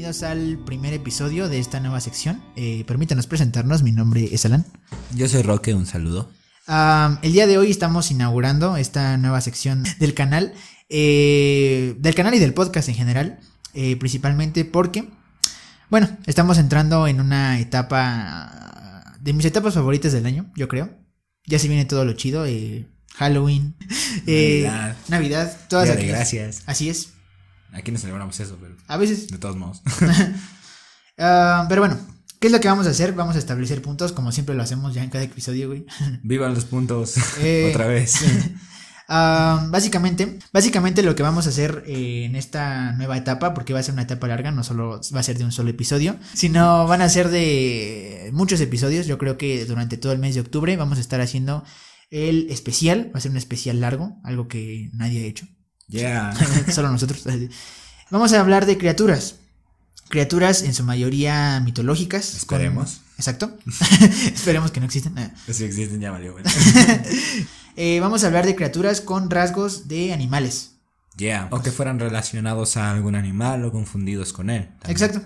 Bienvenidos al primer episodio de esta nueva sección. Eh, permítanos presentarnos, mi nombre es Alan. Yo soy Roque, un saludo. El día de hoy estamos inaugurando esta nueva sección del canal, eh, del canal y del podcast en general, eh, principalmente porque, bueno, estamos entrando en una etapa de mis etapas favoritas del año, yo creo. Ya se viene todo lo chido, eh, Halloween, Navidad. Navidad, todas Día de aquellas- gracias. Así es. Aquí no celebramos eso, pero A veces de todos modos. Ah, pero bueno, ¿qué es lo que vamos a hacer? Vamos a establecer puntos, como siempre lo hacemos ya en cada episodio, güey. Vivan los puntos. Eh. Otra vez. Ah, básicamente, básicamente lo que vamos a hacer eh, en esta nueva etapa, porque va a ser una etapa larga, no solo va a ser de un solo episodio, sino van a ser de muchos episodios. Yo creo que durante todo el mes de octubre vamos a estar haciendo el especial, va a ser un especial largo, algo que nadie ha hecho. Yeah. Solo nosotros. Vamos a hablar de criaturas. Criaturas en su mayoría mitológicas. con- Esperemos. Exacto. Esperemos que no existen. Ah. Si existen, ya valió. bueno. Eh, vamos a hablar de criaturas con rasgos de animales. Yeah. O que fueran relacionados a algún animal o confundidos con él. también, Exacto.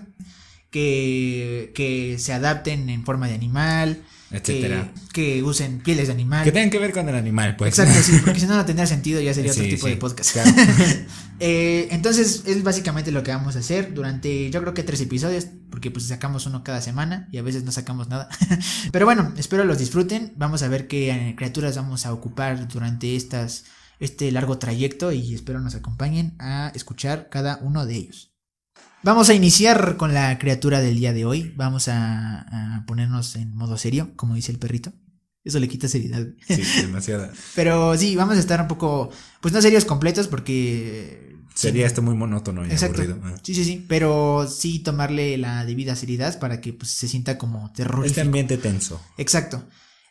Que, que se adapten en forma de animal. Etcétera. Que, que usen pieles de animal. Que tengan que ver con el animal, pues. Exacto, sí, porque si no, no tendría sentido, ya sería otro tipo sí, de podcast. claro. Eh, entonces, es básicamente lo que vamos a hacer durante, yo creo que tres episodios, porque pues sacamos uno cada semana y a veces no sacamos nada. Pero bueno, espero los disfruten. Vamos a ver qué eh, criaturas vamos a ocupar durante estas, este largo trayecto y espero nos acompañen a escuchar cada uno de ellos. Vamos a iniciar con la criatura del día de hoy. Vamos a, a ponernos en modo serio, como dice el perrito. Eso le quita seriedad. Sí, demasiada. Pero sí, vamos a estar un poco, pues no serios completos porque... Sería esto muy monótono y Exacto. aburrido. Sí, sí, sí, pero sí tomarle la debida seriedad para que pues, se sienta como terrorífico. Este ambiente tenso. Exacto.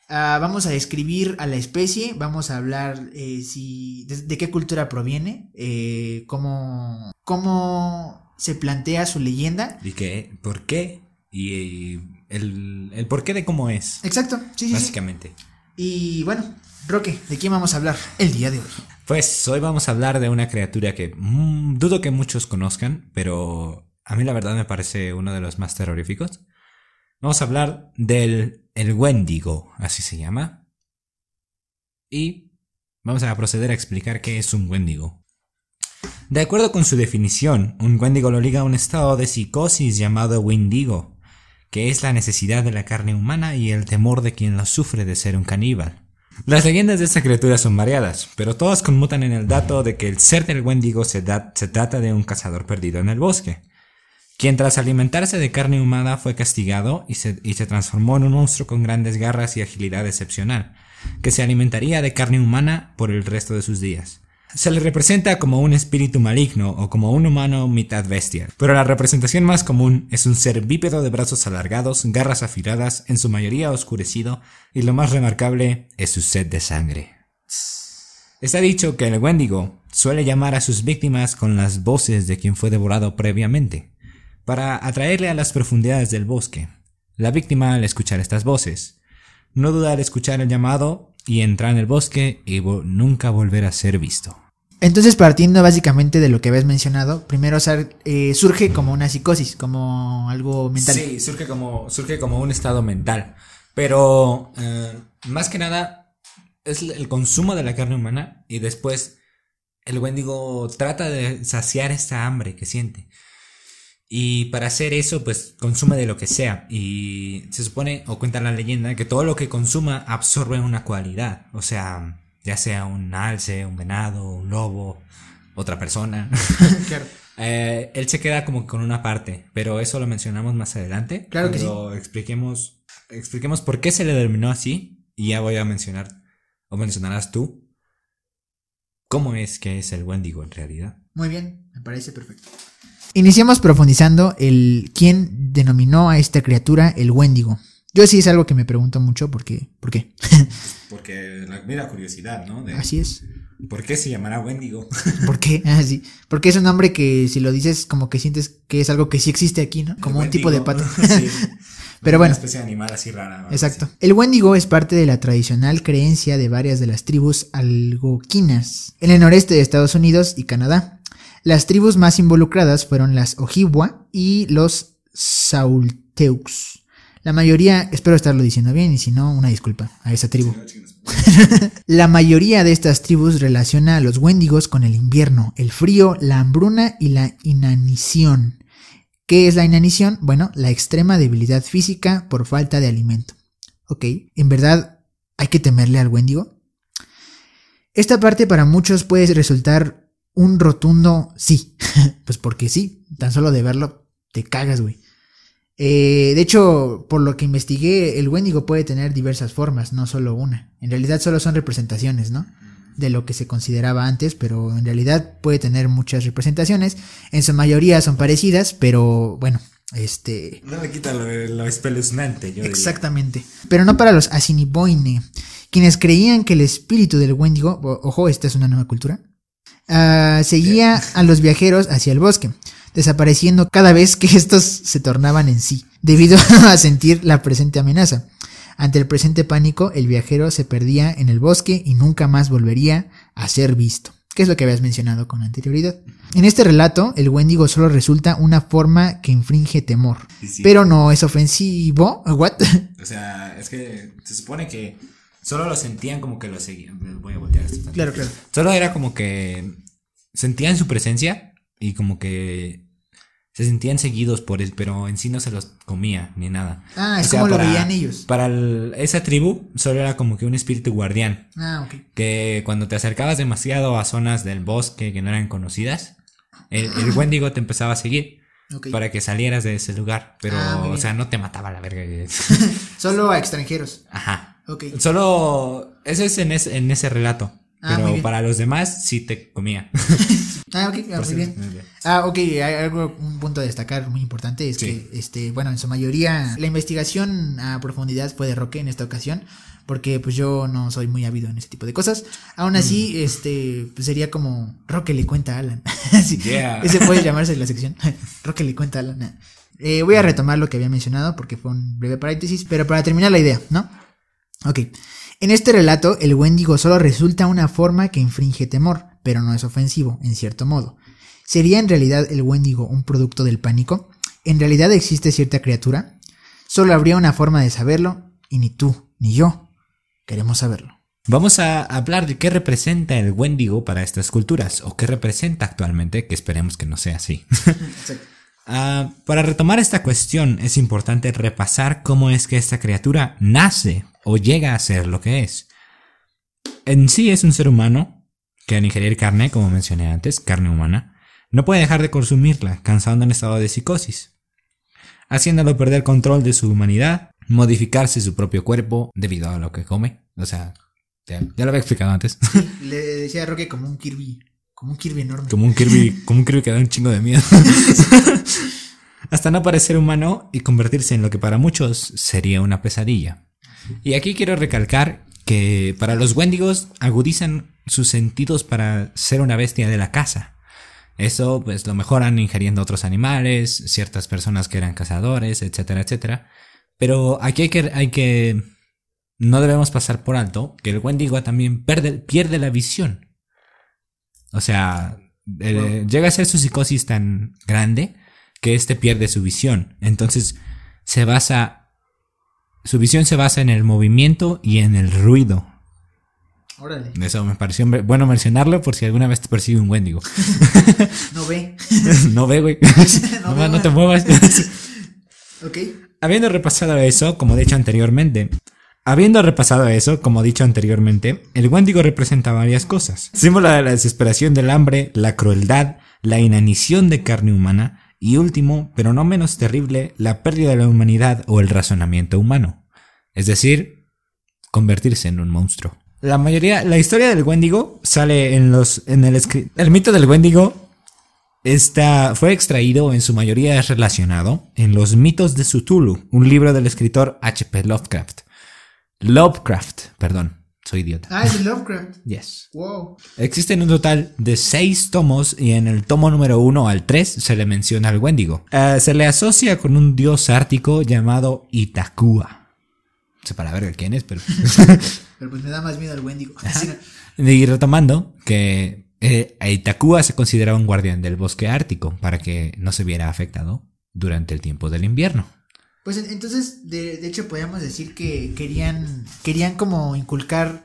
Ah, vamos a describir a la especie, vamos a hablar eh, si de, de qué cultura proviene, eh, cómo, cómo se plantea su leyenda. ¿Y qué? ¿Por qué? Y, y el, el porqué de cómo es. Exacto, sí, sí, sí. Básicamente. Y bueno, Roque, ¿de quién vamos a hablar el día de hoy? Pues hoy vamos a hablar de una criatura que mm, dudo que muchos conozcan, pero a mí la verdad me parece uno de los más terroríficos. Vamos a hablar del el Wendigo, así se llama. Y vamos a proceder a explicar qué es un Wendigo. De acuerdo con su definición, un Wendigo lo liga a un estado de psicosis llamado Wendigo, que es la necesidad de la carne humana y el temor de quien lo sufre de ser un caníbal. Las leyendas de esta criatura son variadas, pero todas conmutan en el dato de que el ser del Wendigo se, trata de un cazador perdido en el bosque, quien tras alimentarse de carne humana fue castigado y se transformó en un monstruo con grandes garras y agilidad excepcional, que se alimentaría de carne humana por el resto de sus días. Se le representa como un espíritu maligno o como un humano mitad bestia, pero la representación más común es un ser bípedo de brazos alargados, garras afiladas, en su mayoría oscurecido, y lo más remarcable es su sed de sangre. Está dicho que el Wendigo suele llamar a sus víctimas con las voces de quien fue devorado previamente, para atraerle a las profundidades del bosque. La víctima, al escuchar estas voces, no duda al escuchar el llamado y entrar en el bosque y nunca volver a ser visto. Entonces, partiendo básicamente de lo que habías mencionado, primero eh, surge como una psicosis, como algo mental. Sí, surge como, surge como un estado mental. Pero eh, más que nada es el consumo de la carne humana y después el Wendigo trata de saciar esta hambre que siente. Y para hacer eso, pues consume de lo que sea. Y se supone, o cuenta la leyenda, que todo lo que consuma absorbe una cualidad. O sea, ya sea un alce, un venado, un lobo, otra persona. Claro. Eh, él se queda como con una parte, pero eso lo mencionamos más adelante. Claro que Cuando expliquemos, expliquemos por qué se le denominó así. Y ya voy a mencionar, o mencionarás tú, cómo es que es el Wendigo en realidad. Muy bien, me parece perfecto. Iniciamos profundizando el quién denominó a esta criatura el Wendigo. Yo sí es algo que me pregunto mucho porque, ¿por qué? Porque la mera curiosidad, ¿no? De Así es. ¿Por qué se llamará Wendigo? ¿Por qué? Ah, sí. Porque es un nombre que si lo dices como que sientes que es algo que sí existe aquí, ¿no? Como un tipo de pato. sí. Pero Una bueno. especie de animal así rara. Exacto. así. El Wendigo es parte de la tradicional creencia de varias de las tribus algoquinas en el noreste de Estados Unidos y Canadá. Las tribus más involucradas fueron las Ojibwa y los Saulteux. La mayoría, espero estarlo diciendo bien y si no, una disculpa a esa tribu. la mayoría de estas tribus relaciona a los Wendigos con el invierno, el frío, la hambruna y la inanición. ¿Qué es la inanición? Bueno, la extrema debilidad física por falta de alimento. Ok, ¿en verdad hay que temerle al Wendigo? Esta parte para muchos puede resultar un rotundo sí. pues porque sí, tan solo de verlo te cagas, güey. Eh, de hecho, por lo que investigué, el Wendigo puede tener diversas formas, no solo una. En realidad solo son representaciones, ¿no? De lo que se consideraba antes, pero en realidad puede tener muchas representaciones. En su mayoría son parecidas, pero bueno, este... No le quita lo, espeluznante, yo Exactamente. Pero no para los Asiniboine, quienes creían que el espíritu del Wendigo, ojo, esta es una nueva cultura, ah, seguía a los viajeros hacia el bosque desapareciendo cada vez que estos se tornaban en sí, debido a sentir la presente amenaza. Ante el presente pánico, el viajero se perdía en el bosque y nunca más volvería a ser visto, que es lo que habías mencionado con anterioridad. En este relato, el Wendigo solo resulta una forma que infringe temor, pero no es ofensivo. ¿What? O sea, es que se supone que solo lo sentían como que lo seguían. Voy a voltear esto. Claro, claro. Solo era como que sentían su presencia y como que se sentían seguidos por él, pero en sí no se los comía ni nada. Ah, es como lo veían ellos. Para esa tribu solo era como que un espíritu guardián. Ah, ok. Que cuando te acercabas demasiado a zonas del bosque que no eran conocidas, el, el Wendigo te empezaba a seguir. Para que salieras de ese lugar. Pero, ah, o sea, no te mataba la verga. solo a extranjeros. Ajá. Ok. Solo. Eso es en, en ese relato. Ah, pero para los demás sí te comía. ah, ok, ah, muy, bien. Ah, ok, hay algo, un punto a destacar muy importante es que, este, bueno, en su mayoría la investigación a profundidad fue de Roque en esta ocasión, porque pues yo no soy muy ávido en ese tipo de cosas. Aún así, mm. este, pues, sería como Roque le cuenta a Alan. sí, Ese puede llamarse la sección. Roque le cuenta a Alan. Eh, voy a retomar lo que había mencionado porque fue un breve paréntesis, pero para terminar la idea, ¿no? Ok. En este relato, el Wendigo solo resulta una forma que infringe temor, pero no es ofensivo, en cierto modo. ¿Sería en realidad el Wendigo un producto del pánico? ¿En realidad existe cierta criatura? Solo habría una forma de saberlo, y ni tú ni yo queremos saberlo. Vamos a hablar de qué representa el Wendigo para estas culturas, o qué representa actualmente, que esperemos que no sea así. Ah, para retomar esta cuestión es importante repasar cómo es que esta criatura nace o llega a ser lo que es. En sí es un ser humano que al ingerir carne, como mencioné antes, carne humana, no puede dejar de consumirla, cansando en estado de psicosis, haciéndolo perder control de su humanidad, modificarse su propio cuerpo debido a lo que come. O sea, ya, lo había explicado antes. le decía a Roque como un Kirby como un Kirby enorme. Como un Kirby, como un Kirby que da un chingo de miedo. Hasta no parecer humano y convertirse en lo que para muchos sería una pesadilla. Y aquí quiero recalcar que para los Wendigos agudizan sus sentidos para ser una bestia de la casa. Eso pues lo mejoran ingiriendo otros animales, ciertas personas que eran cazadores, etcétera, etcétera. Pero aquí hay que, hay que no debemos pasar por alto que el Wendigo también pierde la visión. O sea, eh, llega a ser su psicosis tan grande que éste pierde su visión. Entonces, se basa. Su visión se basa en el movimiento y en el ruido. Órale. Eso me pareció bueno mencionarlo por si alguna vez te persigue un Wendigo. no ve. no ve, güey. no, no te muevas. ok. Habiendo repasado eso, como he dicho anteriormente, Habiendo repasado eso, como dicho anteriormente, el Wendigo representa varias cosas. Símbolo de la desesperación del hambre, la crueldad, la inanición de carne humana y último, pero no menos terrible, la pérdida de la humanidad o el razonamiento humano. Es decir, convertirse en un monstruo. La mayoría, la historia del Wendigo sale en los, en el el mito del Wendigo está, fue extraído en su mayoría es relacionado en los mitos de Cthulhu, un libro del escritor H.P. Lovecraft. Lovecraft, perdón. Soy idiota. Ah, es Lovecraft. Yes. Wow. Existen un total de seis tomos y en el tomo número uno al tres se le menciona al Wendigo. Eh, se le asocia con un dios ártico llamado Itakua. No sé para ver quién es, pero... pero pues me da más miedo al Wendigo. y retomando que eh, a Itakua se consideraba un guardián del bosque ártico para que no se viera afectado durante el tiempo del invierno. Pues entonces, de, de hecho, podríamos decir que querían, querían como inculcar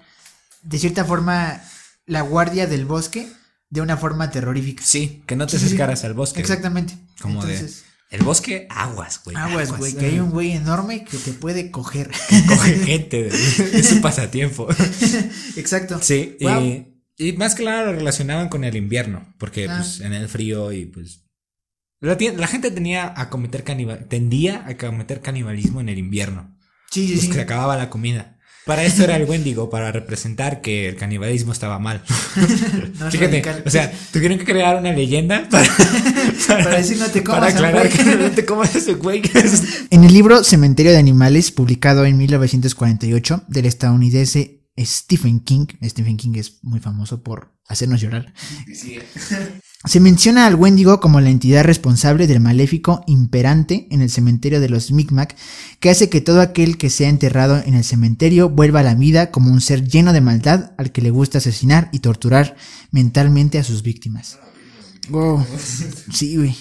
de cierta forma la guardia del bosque de una forma terrorífica. Sí, que no te Sí, sí, sí. acercaras al bosque. Exactamente. Como Entonces, de. El bosque, aguas, güey. aguas, güey, que hay un güey enorme que te puede coger. Coge gente, es su pasatiempo. Exacto. Sí, Wow. y, y más que nada lo relacionaban con el invierno, porque Ah. pues en el frío y pues... La, gente tenía a cometer canibal, tendía a cometer canibalismo en el invierno, Sí, sí, pues sí. que se acababa la comida. Para eso era el Wendigo, para representar que el canibalismo estaba mal. No Fíjate, radical. o sea, tuvieron que crear una leyenda para, Para decir no te comas para aclarar que no te comas ese güey. En el libro Cementerio de Animales, publicado en 1948, del estadounidense Stephen King, Stephen King es muy famoso por hacernos llorar, se menciona al Wendigo como la entidad responsable del maléfico imperante en el cementerio de los Micmac, que hace que todo aquel que sea enterrado en el cementerio vuelva a la vida como un ser lleno de maldad al que le gusta asesinar y torturar mentalmente a sus víctimas. Wow. Sí, güey.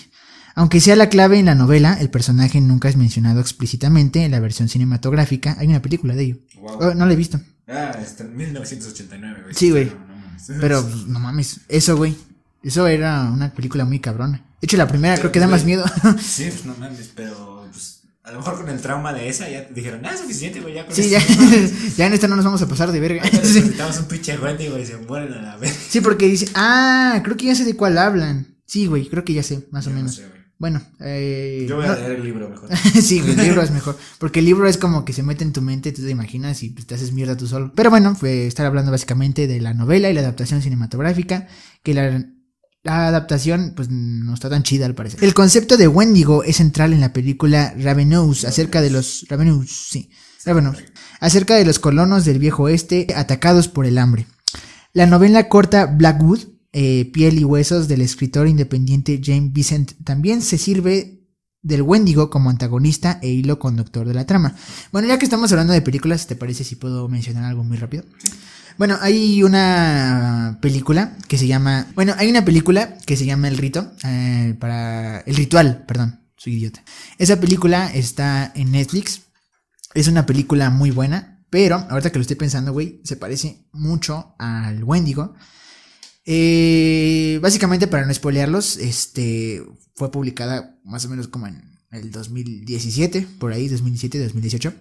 Aunque sea la clave en la novela, el personaje nunca es mencionado explícitamente en la versión cinematográfica. Hay una película de ello. Oh, no la he visto. Ah, está en 1989, güey. Sí, güey. No, no mames. Pero pues, no mames, eso, güey. Eso era una película muy cabrona. De hecho, la primera creo que da más miedo. Sí, pues no mames, pero pues a lo mejor con el trauma de esa ya dijeron, ah, es suficiente, güey, ya con sí, eso". ya, ya en esta no nos vamos a pasar de verga. Ya Sí. necesitamos un pinche Wendy, güey, se mueren a la vez. Sí, porque dice, ah, creo que ya sé de cuál hablan. Sí, güey, creo que ya sé, más o Yo no menos. sé. Bueno, eh, Yo voy no- a leer el libro mejor. sí, güey, el libro es mejor. Porque el libro es como que se mete en tu mente, tú te imaginas y pues, te haces mierda tú solo. Pero bueno, fue estar hablando básicamente de la novela y la adaptación cinematográfica. Que la, la adaptación, pues no está tan chida al parecer. El concepto de Wendigo es central en la película Ravenous, acerca de los. Ravenous, sí. Ravenous. Acerca de los colonos del viejo oeste atacados por el hambre. La novela corta Blackwood, eh, Piel y Huesos del escritor independiente James Vincent, también se sirve del Wendigo como antagonista e hilo conductor de la trama. Bueno, ya que estamos hablando de películas, ¿te parece si puedo mencionar algo muy rápido? Bueno, hay una película que se llama. Bueno, hay una película que se llama El Rito. eh, para. El Ritual, perdón, soy idiota. Esa película está en Netflix. Es una película muy buena. Pero, ahorita que lo estoy pensando, güey, se parece mucho al Wendigo. Eh, básicamente, para no spoilearlos, este fue publicada más o menos como en el 2017, por ahí, 2017, 2018.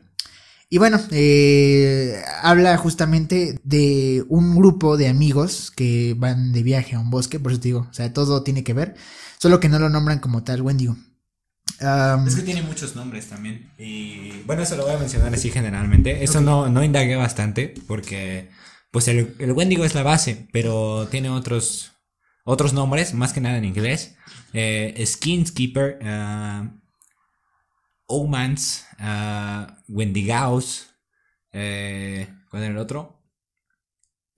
Y bueno, eh, habla justamente de un grupo de amigos que van de viaje a un bosque, por eso te digo, o sea, todo tiene que ver, solo que no lo nombran como tal Wendigo. Es que tiene muchos nombres también. Y bueno, eso lo voy a mencionar así generalmente. Eso no, no indagué bastante porque pues el, el Wendigo es la base, pero tiene otros, otros nombres, más que nada en inglés. Eh, Skinkeeper, uh, Omans, uh, Wendigaos, eh, ¿cuál era el otro?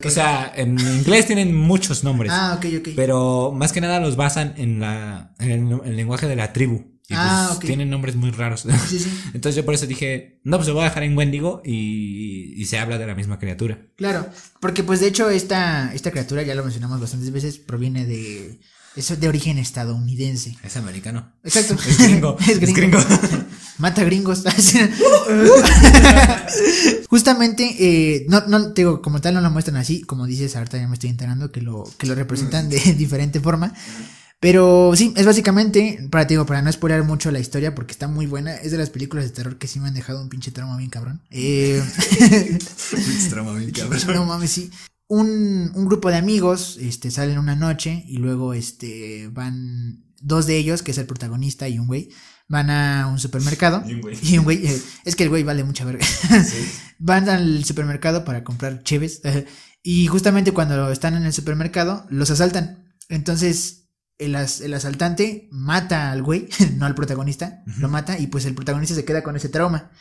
O sea, en inglés tienen muchos nombres. ah, ok, ok. Pero más que nada los basan en, la, en el, el lenguaje de la tribu. Y Ah, pues ok. tienen nombres muy raros. Sí, sí, Entonces yo por eso dije, no, pues lo voy a dejar en Wendigo y, y se habla de la misma criatura. claro, porque pues de hecho esta, esta criatura, ya lo mencionamos bastantes veces, proviene de... Es de origen estadounidense. Es americano. Exacto. Es gringo. Es es gringo. gringo. Mata gringos. Justamente, eh, no, no, te digo, como tal no lo muestran así, como dices, ahorita ya me estoy enterando que lo, que lo representan de diferente forma. Pero sí, es básicamente, para te digo, para no spoiler mucho la historia, porque está muy buena, es de las películas de terror que sí me han dejado un pinche trauma bien cabrón. Eh, no mames, sí. Un, un grupo de amigos, este, salen una noche y luego, este, van dos de ellos, que es el protagonista y un güey, van a un supermercado. Y un güey. Y un güey, eh, es que el güey vale mucha verga. Van al supermercado para comprar cheves. eh, y justamente cuando están en el supermercado, los asaltan. Entonces, el, as- el asaltante mata al güey, no al protagonista, lo mata y pues el protagonista se queda con ese trauma.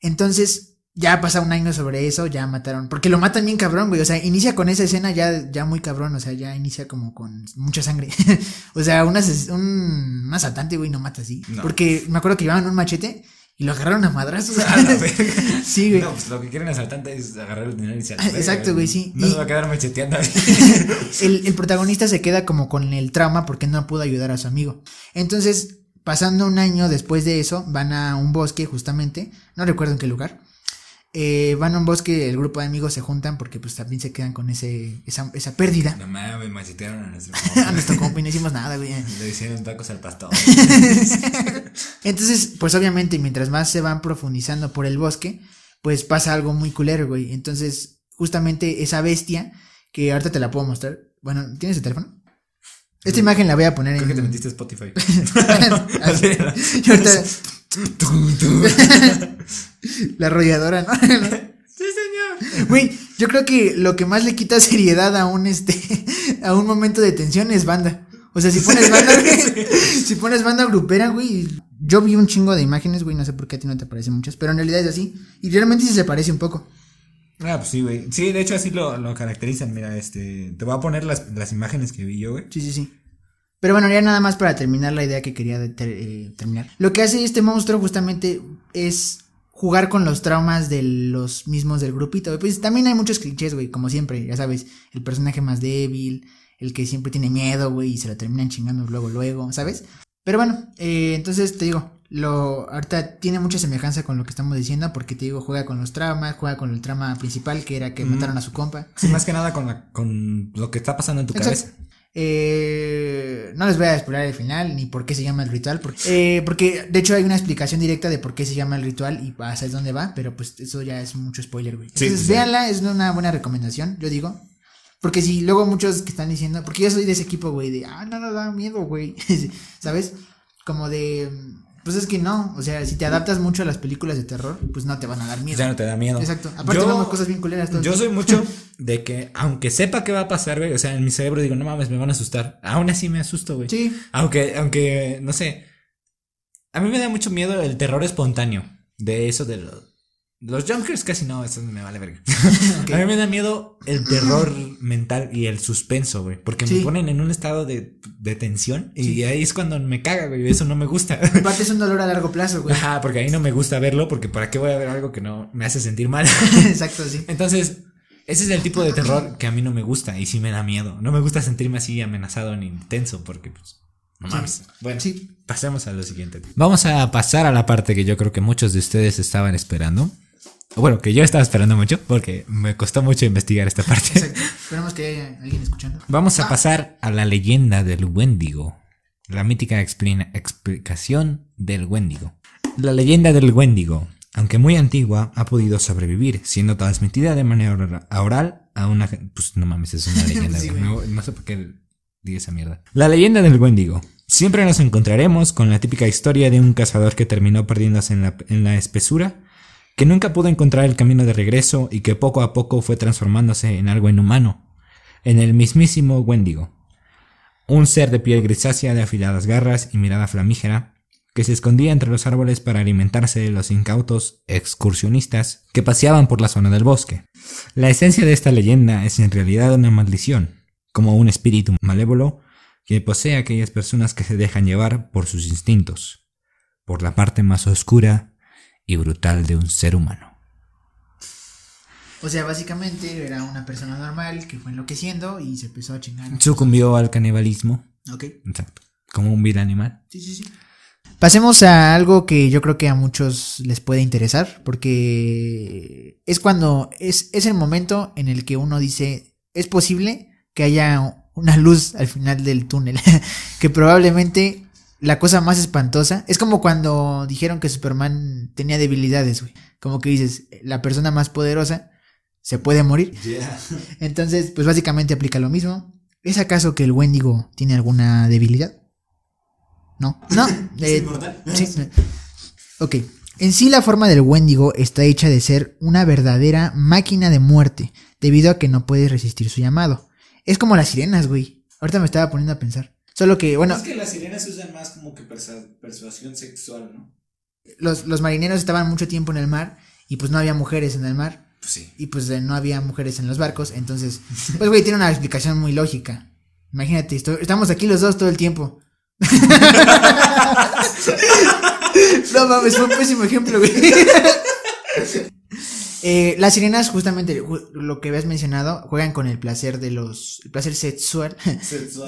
Entonces, ya pasa un año sobre eso, ya mataron. Porque lo matan bien cabrón, güey. O sea, inicia con esa escena ya, ya muy cabrón. O sea, ya inicia como con mucha sangre. o sea, un, un, asaltante, güey, no mata así. No. Porque me acuerdo que llevaban un machete Y lo agarraron a madrazos. A la verga. sí, güey. No, pues lo que quieren asaltante es agarrar el dinero y se Ah, exacto, güey, sí. No Y- se va a quedar macheteando el, el protagonista se queda como con el trauma porque no pudo ayudar a su amigo. Entonces, pasando un año después de eso, van a un bosque justamente, no recuerdo en qué lugar. Eh, van a un bosque, el grupo de amigos se juntan porque pues también se quedan con ese, esa, esa pérdida. No mames, machetearon a nuestro A nuestro compa y no hicimos nada, güey. Le hicieron tacos al pastor. Entonces, pues obviamente, mientras más se van profundizando por el bosque, pues pasa algo muy culero, güey. Entonces, justamente esa bestia, que ahorita te la puedo mostrar. Bueno, ¿tienes el teléfono? Esta imagen la voy a poner Creo que te en. metiste a Spotify. Así. Y ahorita- la arrolladora, ¿no? Sí, señor. Güey, yo creo que lo que más le quita seriedad a un este a un momento de tensión es banda. O sea, si pones banda, güey, si pones banda grupera, güey, yo vi un chingo de imágenes, güey, no sé por qué a ti no te parecen muchas, pero en realidad es así y realmente sí se parece un poco. Ah, pues sí, güey. Sí, de hecho así lo, lo caracterizan. Mira, este. Te voy a poner las, las imágenes que vi yo, güey. Sí, sí, sí. Pero bueno, ya nada más para terminar la idea que quería eh, terminar. Lo que hace este monstruo justamente es jugar con los traumas de los mismos del grupito. Pues también hay muchos clichés, güey, como siempre, ya sabes, el personaje más débil, el que siempre tiene miedo, güey, y se lo terminan chingando luego, luego, ¿sabes? Pero bueno, eh, entonces te digo, lo ahorita tiene mucha semejanza con lo que estamos diciendo, porque te digo, juega con los traumas, juega con el trama principal, que era que mataron a su compa. Sí, más que nada con, la, con lo que está pasando en tu Exacto. cabeza. Eh, no les voy a explorar el final ni por qué se llama el ritual. Porque, eh, porque de hecho hay una explicación directa de por qué se llama el ritual y a saber dónde va, pero pues eso ya es mucho spoiler, güey. Entonces sí, sí. véanla, es una buena recomendación, yo digo. Porque si luego muchos que están diciendo, porque yo soy de ese equipo, güey, de, ah, no, no da miedo, güey. ¿Sabes? Como de, pues es que no, o sea, si te adaptas mucho a las películas de terror, pues no te van a dar miedo. Ya no te da miedo. Exacto. Aparte Yo- vemos cosas bien culeras todo Yo soy mucho de que, aunque sepa qué va a pasar, güey, o sea, en mi cerebro digo, no mames, me van a asustar. Aún así me asusto, güey. Sí, Aunque, aunque, no sé. A mí me da mucho miedo el terror espontáneo. De eso de los. Los jumpscares casi no, eso me vale verga. A mí me da miedo el terror mental y el suspenso, güey. Porque Sí. me ponen en un estado de, de tensión. Y Sí. ahí es cuando me caga, güey. Eso no me gusta. aparte es un dolor a largo plazo, güey. Ajá, porque ahí no me gusta verlo. Porque ¿para qué voy a ver algo que no me hace sentir mal? Exacto, sí. Entonces, ese es el tipo de terror que a mí no me gusta y sí me da miedo. No me gusta sentirme así amenazado ni tenso porque, pues, no Sí. mames. Bueno, Sí. pasemos a lo siguiente. Vamos a pasar a la parte que yo creo que muchos de ustedes estaban esperando. Bueno, que yo estaba esperando mucho porque me costó mucho investigar esta parte. Exacto. Esperemos que haya alguien escuchando. Vamos a pasar a la leyenda del Wendigo. La mítica explina- explicación del Wendigo. La leyenda del Wendigo, aunque muy antigua, ha podido sobrevivir, siendo transmitida de manera ora- oral a una... Pues no mames, es una leyenda. Sí, no, no sé por qué digo esa mierda. La leyenda del Wendigo. Siempre nos encontraremos con la típica historia de un cazador que terminó perdiéndose en la, en la espesura, que nunca pudo encontrar el camino de regreso y que poco a poco fue transformándose en algo inhumano, en el mismísimo Wendigo. Un ser de piel grisácea de afiladas garras y mirada flamígera, que se escondía entre los árboles para alimentarse de los incautos excursionistas que paseaban por la zona del bosque. La esencia de esta leyenda es en realidad una maldición, como un espíritu malévolo que posee a aquellas personas que se dejan llevar por sus instintos, por la parte más oscura y brutal de un ser humano. O sea, básicamente era una persona normal que fue enloqueciendo y se empezó a chingar. Sucumbió al canibalismo, Ok. exacto, como un vil animal. Sí, sí, sí. Pasemos a algo que yo creo que a muchos les puede interesar, porque es cuando es, es el momento en el que uno dice, es posible que haya una luz al final del túnel, que probablemente la cosa más espantosa es como cuando dijeron que Superman tenía debilidades, güey, como que dices, la persona más poderosa se puede morir, entonces pues básicamente aplica lo mismo. ¿Es acaso que el Wendigo tiene alguna debilidad? No, no. eh, sí. Ok. En sí la forma del Wendigo está hecha de ser una verdadera máquina de muerte, debido a que no puede resistir su llamado. Es como las sirenas, güey. Ahorita me estaba poniendo a pensar. Solo que, bueno, que las sirenas se usan más como que persuasión sexual, ¿no? los, los marineros estaban mucho tiempo en el mar y pues no había mujeres en el mar Pues sí. y pues no había mujeres en los barcos. Entonces, pues güey, tiene una explicación muy lógica. Imagínate, estamos aquí los dos todo el tiempo. No mames, fue un pésimo ejemplo, güey. Eh, las sirenas, justamente ju- lo que habías mencionado, juegan con el placer de los. El placer sexual.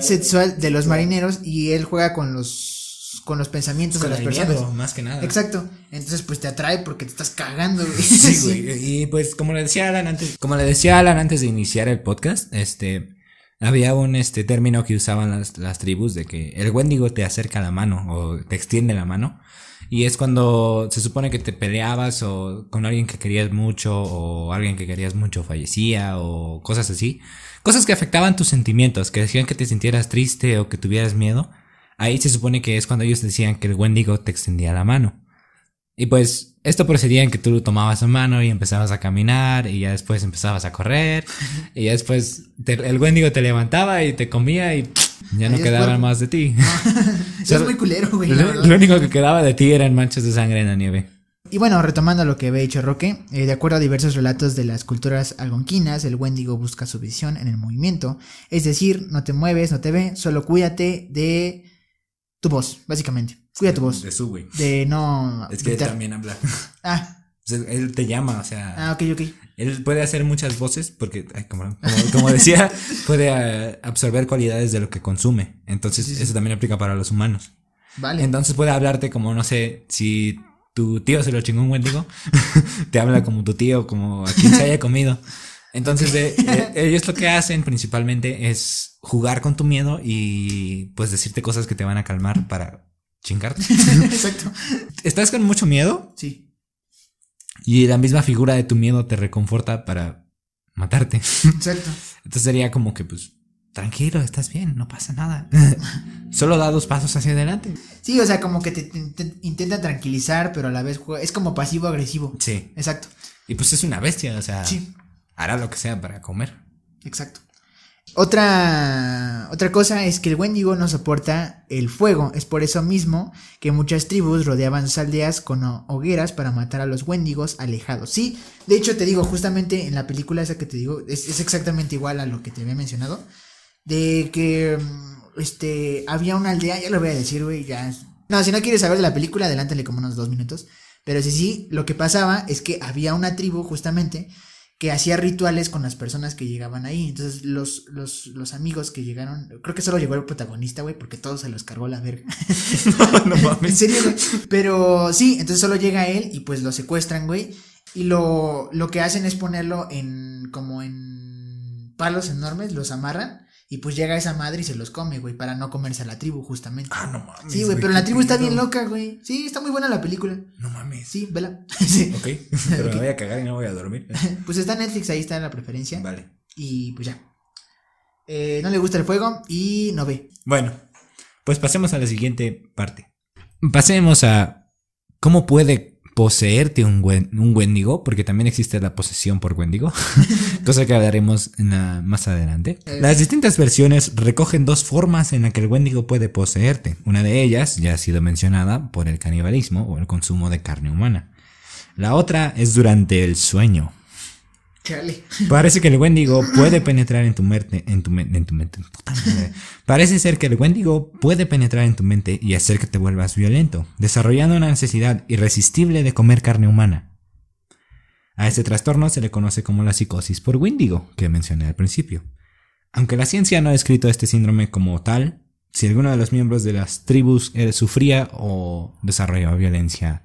sexual de los marineros. Y él juega con los. con los pensamientos Con de las personas. miedo, más que nada. Exacto. Entonces, pues te atrae porque te estás cagando, güey. Sí, güey. Y pues como le decía Alan antes, como le decía Alan antes de iniciar el podcast, este había un este término que usaban las, las tribus de que el Wendigo te acerca la mano o te extiende la mano. Y es cuando se supone que te peleabas o con alguien que querías mucho o alguien que querías mucho fallecía o cosas así. Cosas que afectaban tus sentimientos, que decían que te sintieras triste o que tuvieras miedo. Ahí se supone que es cuando ellos decían que el Wendigo te extendía la mano. Y pues esto procedía en que tú tomabas la mano y empezabas a caminar y ya después empezabas a correr y ya después te- el Wendigo te levantaba y te comía y ya no quedaba más de ti. Eso es muy culero, güey. lo único que quedaba de ti eran manchas de sangre en la nieve. Y bueno, retomando lo que había dicho Roque, eh, de acuerdo a diversos relatos de las culturas algonquinas, el Wendigo busca su visión en el movimiento, es decir, no te mueves, no te ve, solo cuídate de tu voz, básicamente. Cuida tu voz. De su, güey. De no... Es que él también habla. Ah, O sea, él te llama, o sea, ah, ok, ok. él puede hacer muchas voces porque, ay, como, como- como decía, puede eh, absorber cualidades de lo que consume. Entonces, Sí, sí. eso también aplica para los humanos. Vale. Entonces puede hablarte como, no sé, si tu tío se lo chingó un Wendigo, te habla como tu tío, como a quien se haya comido. Entonces, de- eh, ellos lo que hacen principalmente es jugar con tu miedo y pues decirte cosas que te van a calmar para chingarte. Exacto. Estás con mucho miedo Sí. y la misma figura de tu miedo te reconforta para matarte. Exacto. Entonces sería como que, pues, tranquilo, estás bien, no pasa nada. Solo da dos pasos hacia adelante. Sí, o sea, como que te, te- te intenta tranquilizar, pero a la vez juega- es como pasivo-agresivo. Sí. Exacto. Y pues es una bestia, o sea, Sí. hará lo que sea para comer. Exacto. Otra, otra cosa es que el Wendigo no soporta el fuego. Es por eso mismo que muchas tribus rodeaban sus aldeas con ho- hogueras para matar a los Wendigos alejados. Sí, de hecho te digo, justamente en la película esa que te digo, es, es exactamente igual a lo que te había mencionado. De que mm, este había una aldea, ya lo voy a decir, güey, ya. No, si no quieres saber de la película, adelántale como unos dos minutos. Pero sí, sí, lo que pasaba es que había una tribu justamente que hacía rituales con las personas que llegaban ahí. Entonces, los, los, los amigos que llegaron, creo que solo llegó el protagonista, güey, porque todos se los cargó la verga. no en serio, güey. Pero sí, entonces solo llega él y pues lo secuestran, güey. Y lo, lo que hacen es ponerlo en, como en palos enormes, los amarran. Y pues llega esa madre y se los come, güey, para no comerse a la tribu, justamente. Ah, no mames. sí, güey, pero la tribu está bien loca, güey. Sí, está muy buena la película. No mames. Sí, vela. sí. Ok, pero me voy a cagar y no voy a dormir. Pues está Netflix, ahí está en la preferencia. Vale. Y pues ya. Eh, no le gusta el fuego y no ve. Bueno, pues pasemos a la siguiente parte. Pasemos a cómo puede poseerte un, wen- un Wendigo, porque también existe la posesión por Wendigo, cosa que hablaremos en la- más adelante. Eh. Las distintas versiones recogen dos formas en las que el Wendigo puede poseerte. Una de ellas ya ha sido mencionada por el canibalismo o el consumo de carne humana. La otra es durante el sueño. Chale. Parece que el Wendigo puede penetrar en tu mente, en tu, en tu mente. Parece ser que el Wendigo puede penetrar en tu mente y hacer que te vuelvas violento, desarrollando una necesidad irresistible de comer carne humana. A este trastorno se le conoce como la psicosis por Wendigo, que mencioné al principio. Aunque la ciencia no ha descrito este síndrome como tal, si alguno de los miembros de las tribus eh, sufría o desarrollaba violencia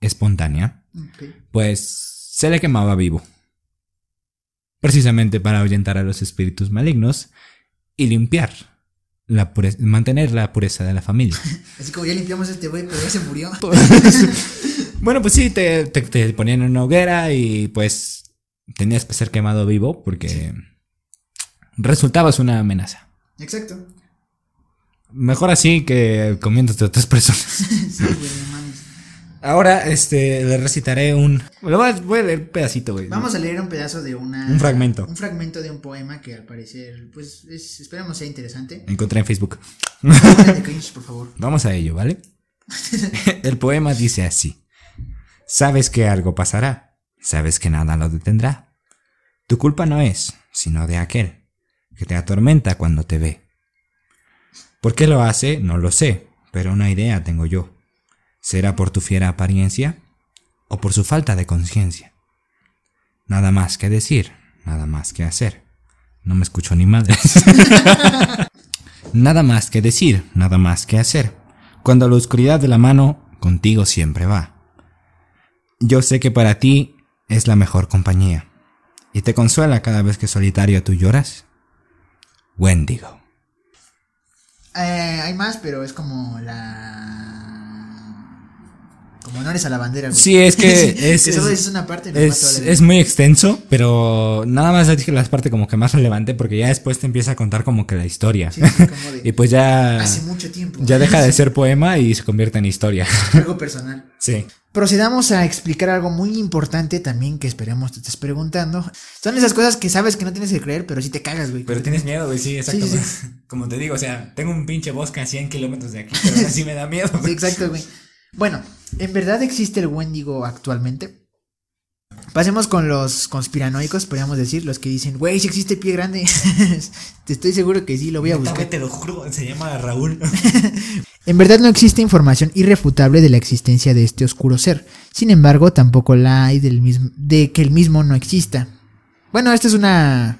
espontánea, pues se le quemaba vivo. Precisamente para ahuyentar a los espíritus malignos y limpiar, la pure- mantener la pureza de la familia. Así como ya limpiamos a este güey, pero ya se murió. bueno, pues sí, te, te- te ponían en una hoguera y pues tenías que ser quemado vivo porque resultabas una amenaza. Exacto. Mejor así que comiéndote a otras personas. Sí, güey, no mames. Ahora, este, le recitaré un... Lo voy a, voy a leer un pedacito, güey. Vamos a leer un pedazo de una. Un fragmento. Un fragmento de un poema que al parecer, pues, es, esperemos sea interesante. Encontré en Facebook. Cringe, por favor. Vamos a ello, ¿vale? El poema dice así. Sabes que algo pasará, sabes que nada lo detendrá. Tu culpa no es, sino de aquel, que te atormenta cuando te ve. ¿Por qué lo hace? No lo sé, pero una idea tengo yo. ¿Será por tu fiera apariencia o por su falta de conciencia? Nada más que decir, nada más que hacer. No me escucho ni madre. nada más que decir, nada más que hacer. Cuando la oscuridad de la mano contigo siempre va. Yo sé que para ti es la mejor compañía y te consuela cada vez que solitario tú lloras. Wendigo. Eh, hay más, pero es como la. Como honores a la bandera, güey. Sí, es que es, es- es una parte. Es, muy extenso, pero nada más dije la parte como que más relevante porque ya después te empieza a contar como que la historia. Sí, como de- y pues ya, Hace mucho tiempo. ya deja de ser poema y se convierte en historia. Algo personal. Sí. Procedamos a explicar algo muy importante también que esperemos te estés preguntando. Son esas cosas que sabes que no tienes que creer, pero sí te cagas, güey. Pero tienes miedo, güey, sí, exacto. Sí, sí, Como te digo, o sea, tengo un pinche bosque a 100 kilómetros de aquí, pero así me da miedo. Sí, exacto, güey. Bueno, ¿en verdad existe el Wendigo actualmente? Pasemos con los conspiranoicos, podríamos decir, los que dicen, güey, si existe pie grande. Te estoy seguro que sí, lo voy a buscar. te lo juro, se llama Raúl. En verdad no existe información irrefutable de la existencia de este oscuro ser. Sin embargo, tampoco la hay del mismo, de que el mismo no exista. Bueno, esta es una,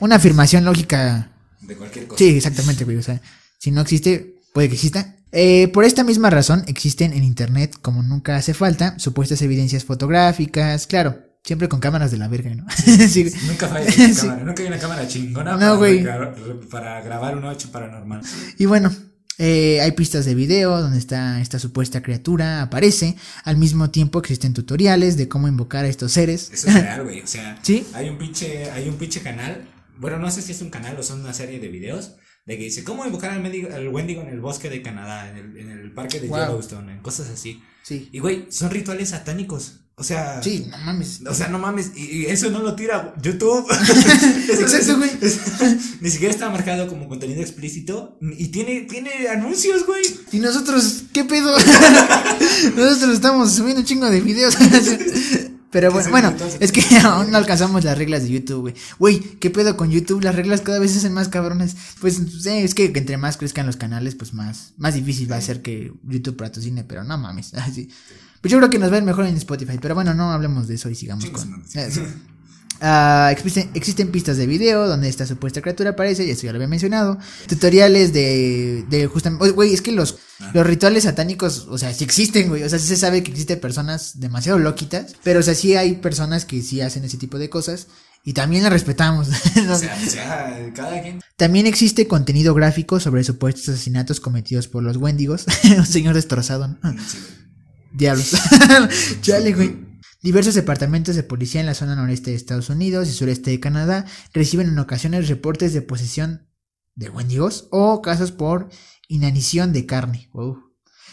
una afirmación lógica. De cualquier cosa. Sí, exactamente, güey. O sea, si no existe, puede que exista. Eh, por esta misma razón, existen en Internet, como nunca hace falta, supuestas evidencias fotográficas, claro, siempre con cámaras de la verga, ¿no? Sí. Nunca falla una Sí. cámara, nunca hay una cámara chingona No, para, grabar, para grabar un 8 paranormal. Y bueno, eh, hay pistas de video donde está esta supuesta criatura, aparece. Al mismo tiempo existen tutoriales de cómo invocar a estos seres. Eso es real, güey. O sea, ¿Sí? hay un pinche, hay un pinche canal. Bueno, no sé si es un canal o son una serie de videos. De que dice, ¿cómo invocar al, mendigo- al Wendigo en el bosque de Canadá? En el, en el parque de Wow. Yellowstone, en cosas así. Sí. Y, güey, son rituales satánicos. O sea. Sí, no mames. O sea, no mames, y, y eso no lo tira YouTube. Exacto, güey. Ni siquiera está marcado como contenido explícito. Y tiene, tiene anuncios, güey. Y nosotros, ¿qué pedo? nosotros estamos subiendo un chingo de videos. Pero bueno, Sí, bueno, es que aún no alcanzamos las reglas de YouTube, güey. Güey, ¿qué pedo con YouTube? Las reglas cada vez se hacen más cabrones. Pues sí, es que entre más crezcan los canales, pues más, más difícil va a ser que YouTube patrocine, pero no mames. Así. Pues yo creo que nos va a ir mejor en Spotify, pero bueno, no hablemos de eso y sigamos su con. sí. Ah, existen, existen pistas de video donde esta supuesta criatura aparece, y esto ya lo había mencionado. Tutoriales de, de justamente. Güey, es que los, los rituales satánicos, o sea, sí existen, güey. O sea, sí se sabe que existen personas demasiado loquitas, pero o sea, sí hay personas que sí hacen ese tipo de cosas y también las respetamos. ¿no? O sea, o sea, cada quien. También existe contenido gráfico sobre supuestos asesinatos cometidos por los Wendigos. Un señor destrozado, ¿no? Sí. Diablos. Chale, güey. Diversos departamentos de policía en la zona noreste de Estados Unidos y sureste de Canadá reciben en ocasiones reportes de posesión de wendigos o casos por inanición de carne. Wow.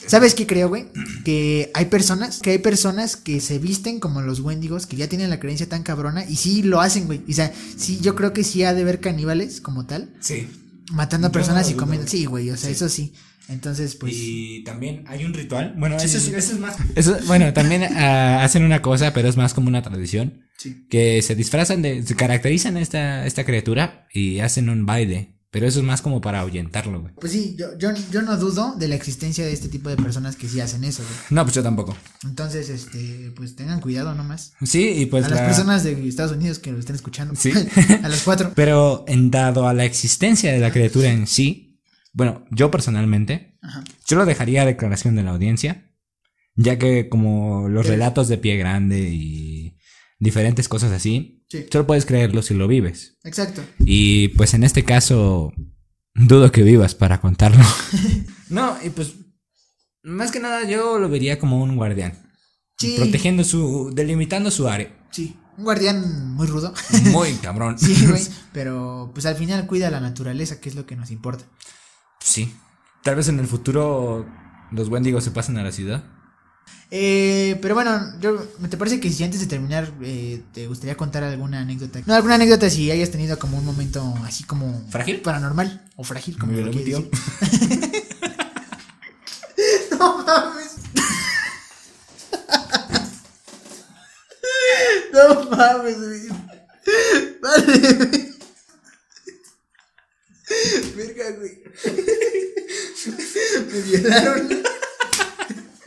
¿Sabes qué creo, güey? Que hay personas, que hay personas que se visten como los wendigos, que ya tienen la creencia tan cabrona y sí lo hacen, güey. O sea, sí, yo creo que sí ha de haber caníbales como tal, Sí. matando a personas no y comiendo. Sí, güey, o sea, Sí. eso sí. Entonces, pues. y también hay un ritual. Bueno, Sí, eso, sí, es, eso es más. Eso, bueno, también ah, hacen una cosa, pero es más como una tradición. Sí. Que se disfrazan de. Se caracterizan a esta, esta criatura y hacen un baile. Pero eso es más como para ahuyentarlo, güey. Pues sí, yo, yo, yo no dudo de la existencia de este tipo de personas que sí hacen eso, güey. No, pues yo tampoco. Entonces, este, pues tengan cuidado nomás. Sí, y pues a las la- personas de Estados Unidos que lo estén escuchando. Sí. a las cuatro. Pero en dado a la existencia de la criatura en sí, bueno, yo personalmente, Ajá. yo lo dejaría a declaración de la audiencia, ya que como los relatos de pie grande y diferentes cosas así, Sí. solo puedes creerlo si lo vives. Exacto. Y pues en este caso, dudo que vivas para contarlo. no, y pues, más que nada yo lo vería como un guardián, Sí. protegiendo su, delimitando su área. Sí. Un guardián muy rudo. Muy cabrón. sí, güey. Pero, pues al final cuida la naturaleza, que es lo que nos importa. Sí. Tal vez en el futuro los Wendigos se pasen a la ciudad. Eh, pero bueno, yo, ¿te parece que si antes de terminar eh, te gustaría contar alguna anécdota? No, alguna anécdota si hayas tenido como un momento así como... ¿Frágil? Paranormal o frágil, como lo decir. no mames. no mames, güey. Vale. Verga, güey. Me violaron.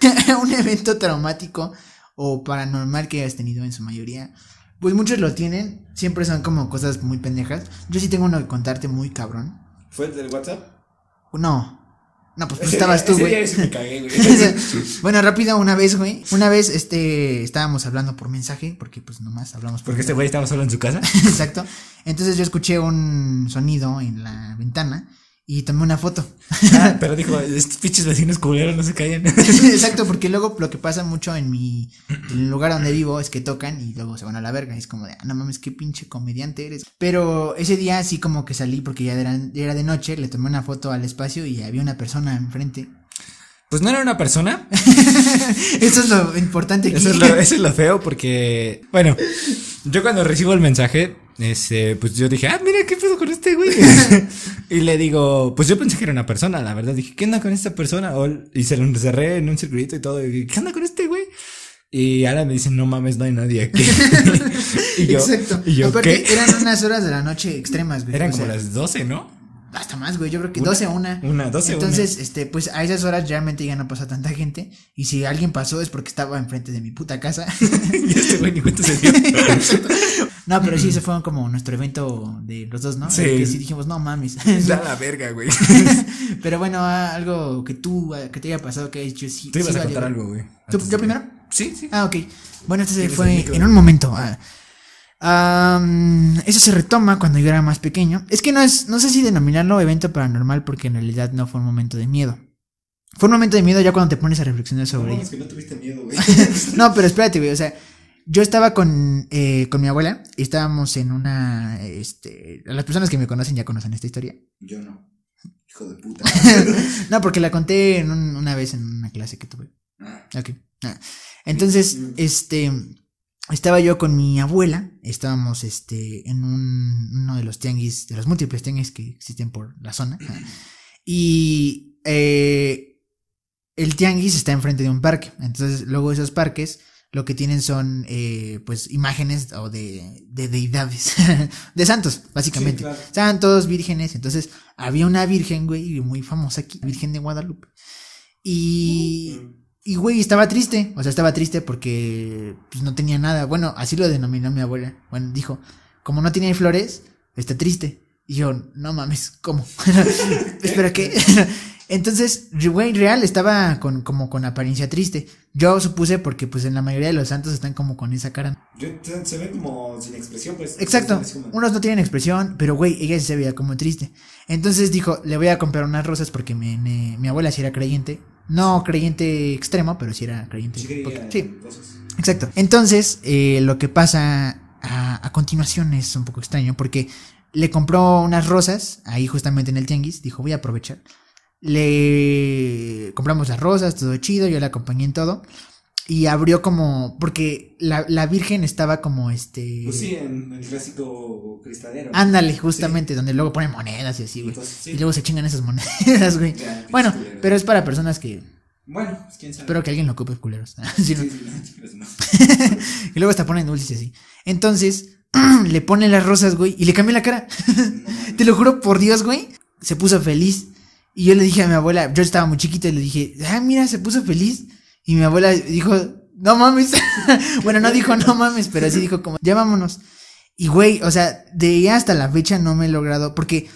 un evento traumático o paranormal que hayas tenido en su mayoría. Pues muchos lo tienen, siempre son como cosas muy pendejas. Yo sí tengo uno que contarte muy cabrón. ¿Fue el del WhatsApp? No. No, pues, pues estabas tú, güey. bueno, rápido, una vez, güey. Una vez, este, estábamos hablando por mensaje, porque pues nomás hablamos por Porque este güey estaba solo en su casa. Exacto. Entonces yo escuché un sonido en la ventana y tomé una foto. Ah, pero dijo, estos pinches vecinos culeros no se callan. Exacto, porque luego lo que pasa mucho en mi en el lugar donde vivo es que tocan y luego se van a la verga. Y es como de, ah, no mames, qué pinche comediante eres. Pero ese día sí como que salí porque ya era, ya era de noche, le tomé una foto al espacio y había una persona enfrente. Pues no era una persona. eso es lo importante. Eso es lo, eso es lo feo porque, bueno, yo cuando recibo el mensaje, este, pues yo dije, ah, mira, ¿qué pedo con este güey? y le digo, pues yo pensé que era una persona, la verdad. Dije, ¿qué onda con esta persona? y se lo encerré en un circuito y todo. Y dije, ¿qué onda con este güey? Y ahora me dicen, no mames, no hay nadie aquí. y yo, Exacto. Y yo, Aparte, eran unas horas de la noche extremas, güey. Eran como las 12, ¿no? hasta más, güey. Yo creo que 12 a 1. Una, 12 Entonces, este, pues a esas horas realmente ya no pasa tanta gente. Y si alguien pasó es porque estaba enfrente de mi puta casa. y este güey ni cuenta se dio. No, pero sí, ese fue como nuestro evento de los dos, ¿no? Sí. Que sí dijimos, no mames. Da la verga, güey. pero bueno, algo que tú, que te haya pasado que hayas dicho, sí. Tú ibas a contar algo, güey. ¿Yo primero? Sí, sí. Ah, ok. Bueno, este fue en un momento. Ah, eso se retoma cuando yo era más pequeño. Es que no es, no sé si denominarlo evento paranormal porque en realidad no fue un momento de miedo. Fue un momento de miedo ya cuando te pones a reflexionar sobre no, ello. Es que no tuviste miedo, güey. no, pero espérate, güey. O sea, yo estaba con, eh, con mi abuela y estábamos en una, este, las personas que me conocen ya conocen esta historia. Yo no. Hijo de puta. no, porque la conté en una vez en una clase que tuve. Ah. Ok. Ah. Entonces, este estaba yo con mi abuela, estábamos este, en un, uno de los tianguis, de los múltiples tianguis que existen por la zona. Y eh, el tianguis está enfrente de un parque. Entonces, luego esos parques lo que tienen son, eh, pues, imágenes o de, de deidades, de santos, básicamente. Santos, vírgenes. Entonces, había una virgen, güey, muy famosa aquí, Virgen de Guadalupe. Y... Y güey, estaba triste. O sea, estaba triste porque pues, no tenía nada. Bueno, así lo denominó mi abuela. Bueno, dijo, como no tiene flores, está triste. Y yo, no mames, ¿cómo? Espera, ¿qué? Entonces, güey, real estaba con, como con apariencia triste. Yo supuse porque, pues, en la mayoría de los santos están como con esa cara. se ven como sin expresión, pues. Exacto. Unos no tienen expresión, pero, güey, ella se veía como triste. Entonces dijo, le voy a comprar unas rosas porque mi abuela sí era creyente. No creyente extremo, pero sí era creyente. Sí, exacto. Entonces, eh, lo que pasa a, continuación es un poco extraño porque le compró unas rosas ahí justamente en el tianguis. Dijo, voy a aprovechar. Le compramos las rosas, todo chido, yo le acompañé en todo. Y abrió como porque la, la Virgen estaba como este pues sí en el clásico cristalero ándale justamente donde luego ponen monedas y así güey. Y luego se chingan esas monedas güey. Bueno pero es para personas que bueno pues quién sabe. espero que alguien lo ocupe culeros. Sí, no. y luego hasta ponen dulces y así. Entonces le ponen las rosas güey y le cambió la cara. Te lo juro por Dios güey se puso feliz y yo le dije a mi abuela yo estaba muy chiquita y le dije ah mira se puso feliz y mi abuela dijo, no mames. bueno, no dijo no mames, pero sí dijo como, ya vámonos. Y güey, o sea, de ya hasta la fecha no me he logrado, porque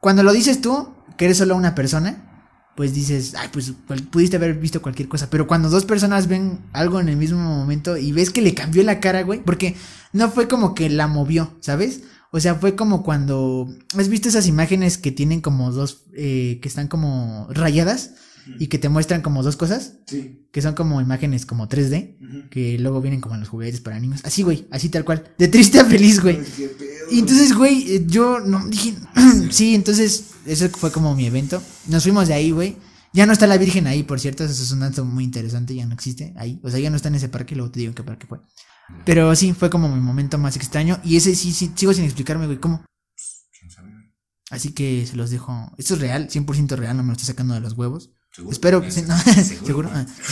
cuando lo dices tú, que eres solo una persona, pues dices, ay, pues pudiste haber visto cualquier cosa, pero cuando dos personas ven algo en el mismo momento y ves que le cambió la cara, güey, porque no fue como que la movió, ¿sabes? O sea, fue como cuando, ¿has visto esas imágenes que tienen como dos, eh, que están como rayadas? y que te muestran como dos cosas. Sí. Que son como imágenes como 3D, que luego vienen como en los juguetes para niños. Así, güey, así tal cual. De triste a feliz, güey. Y entonces, güey, eh, yo no dije, sí, entonces eso fue como mi evento. Nos fuimos de ahí, güey. Ya no está la Virgen ahí, por cierto, eso es un dato muy interesante, ya no existe ahí. O sea, ya no está en ese parque, luego te digo qué parque fue. Pero sí, fue como mi momento más extraño. Y ese sí, sí, sigo sin explicarme, güey, cómo. Así que se los dejo. Esto es real, 100% real, no me lo estoy sacando de los huevos. Espero que sí, seguro.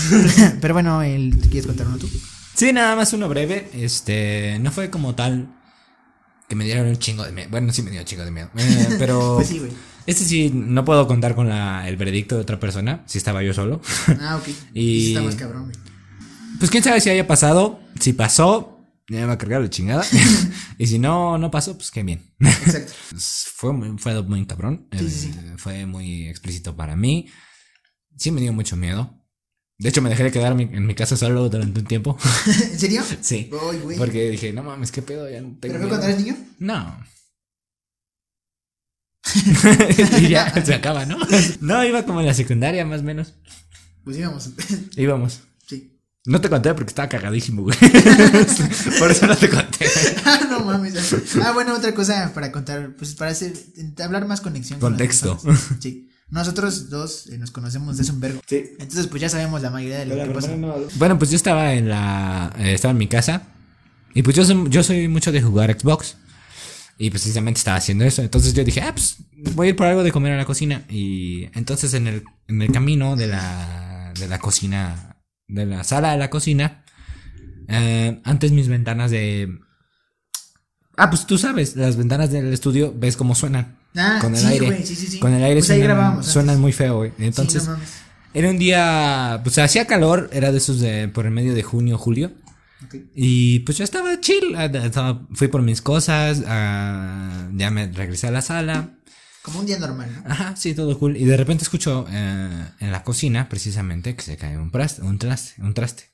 Pero bueno, el, ¿quieres contar uno tú? Sí, nada más uno breve. Este, no fue como tal que me dieron un chingo de miedo. Bueno, sí me dio un chingo de miedo. Eh, pero pues sí, güey. Este sí, no puedo contar con la, el veredicto de otra persona, si estaba yo solo. Ah, ok. Y- Sí está más cabrón, güey. Pues quién sabe si haya pasado. Si pasó, ya me va a cargar la chingada. y si no, no pasó, pues qué bien. Exacto. Fue muy, fue muy cabrón. Sí, sí, sí. Eh, Fue muy explícito para mí. Sí me dio mucho miedo. De hecho, me dejé de quedar en mi, casa solo durante un tiempo. ¿En serio? sí. Güey. Porque dije, no mames, qué pedo, ya no tengo ¿Pero fue miedo". cuando eres niño? No. y ya se acaba, ¿no? No, iba como en la secundaria, más o menos. Pues íbamos. Íbamos. No te conté porque estaba cagadísimo, güey. Por eso no te conté. Ah, no mames. Ah, bueno, otra cosa para contar, pues para hacer, hablar más conexión. Contexto. Sí. Nosotros dos eh, nos conocemos desde un vergo. Sí. Entonces, pues ya sabemos la mayoría de lo que pasa. Bueno, pues yo estaba en la. eh, estaba en mi casa. Y pues yo soy, yo soy mucho de jugar Xbox. Y precisamente estaba haciendo eso. Entonces yo dije, ah, pues voy a ir por algo de comer a la cocina. Y entonces en el, en el camino de la, de la cocina, de la sala de la cocina, eh, antes mis ventanas de. Ah, pues tú sabes, las ventanas del estudio, ves cómo suenan. Ah, con el sí, aire. güey, sí, sí, sí. Con el aire Pues suenan, muy feo, güey. Entonces, no era un día, pues hacía calor, era de esos de por el medio de junio, julio. Y pues yo estaba chill, ah, estaba- fui por mis cosas, ah, ya me regresé a la sala. Como un día normal, ¿no? Ajá, sí, todo cool. Y de repente escucho eh, en la cocina, precisamente, que se cae un, un traste, un traste.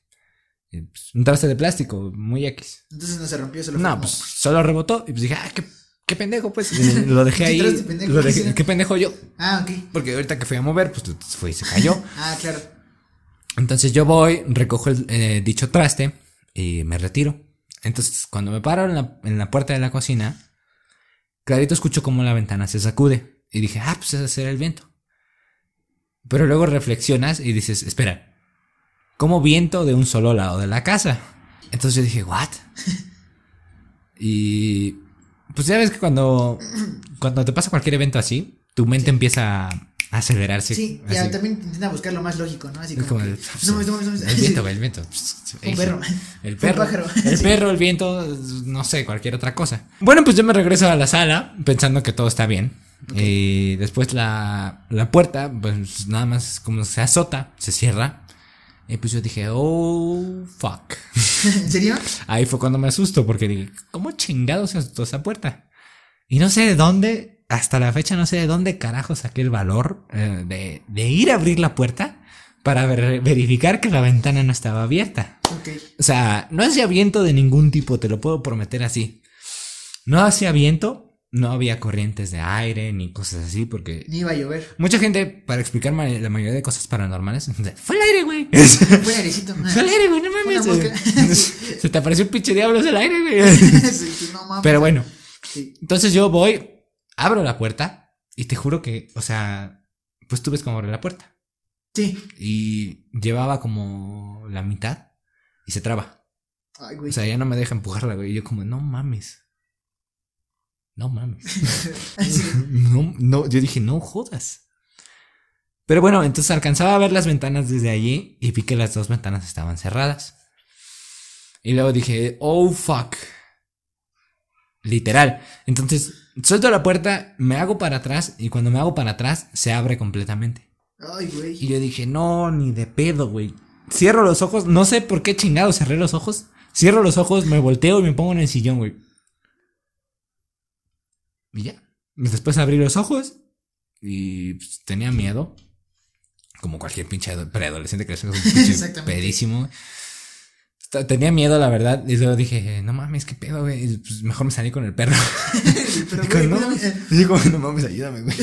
Y, pues, un traste de plástico, muy X. Entonces no se rompió, solo No, pues solo rebotó y pues dije, ah, qué, qué pendejo, pues. Y lo dejé ahí. Traste pendejo, lo dejé- qué pendejo yo. Ah, ok. Porque ahorita que fui a mover, pues fue y se cayó. Ah, claro. Entonces yo voy, recojo el eh, dicho traste y me retiro. Entonces cuando me paro en la, en la puerta de la cocina, clarito escucho como la ventana se sacude. Y dije, ah, pues ese será el viento. Pero luego reflexionas y dices, espera, ¿cómo viento de un solo lado de la casa? Entonces yo dije, ¿what? Y pues ya ves que cuando, cuando te pasa cualquier evento así, tu mente empieza a acelerarse. Sí, ya así. también intenta buscar lo más lógico, ¿no? Así como. como que, no no no. El viento, el viento. Un perro. El perro. El perro, el viento, no sé, cualquier otra cosa. Bueno, pues yo me regreso a la sala pensando que todo está bien. Y después la, la puerta, pues nada más como se azota, se cierra. Y pues yo dije, oh, fuck. ¿En serio? Ahí fue cuando me asusto porque dije, ¿cómo chingados se asustó esa puerta? Y no sé de dónde, hasta la fecha no sé de dónde carajo saqué el valor eh, de, de ir a abrir la puerta para ver- verificar que la ventana no estaba abierta. O sea, no hacía viento de ningún tipo, te lo puedo prometer así. No hacía viento, no había corrientes de aire ni cosas así porque... Ni iba a llover. Mucha gente, para explicar la mayoría de cosas paranormales, fue el aire, güey. Fue airecito. Fue el aire, güey, no mames. Mosca. Se te apareció un pinche diablo del aire, güey. Sí, no. Pero bueno, Sí. entonces yo voy, abro la puerta y te juro que, o sea, pues tú ves cómo abre la puerta. Sí. Y llevaba como la mitad y se traba. Ay, güey. O sea, ya no me deja empujarla, güey. Y yo como, no mames. No mames. Sí. No, no, yo dije, no jodas. Pero bueno, entonces alcanzaba a ver las ventanas desde allí y vi que las dos ventanas estaban cerradas. Y luego dije, oh fuck. Literal. Entonces, suelto la puerta, me hago para atrás y cuando me hago para atrás se abre completamente. Ay, güey. Y yo dije, no, ni de pedo, güey. Cierro los ojos, no sé por qué chingado cerré los ojos. Cierro los ojos, me volteo y me pongo en el sillón, güey. Y ya. Después abrí los ojos y pues, tenía miedo. Como cualquier pinche ado- preadolescente que es un pinche Exactamente. pedísimo. Tenía miedo, la verdad. Y luego dije, no mames, qué pedo, güey. Pues, mejor me salí con el perro. Pero, güey, no, digo, no mames, ayúdame, güey.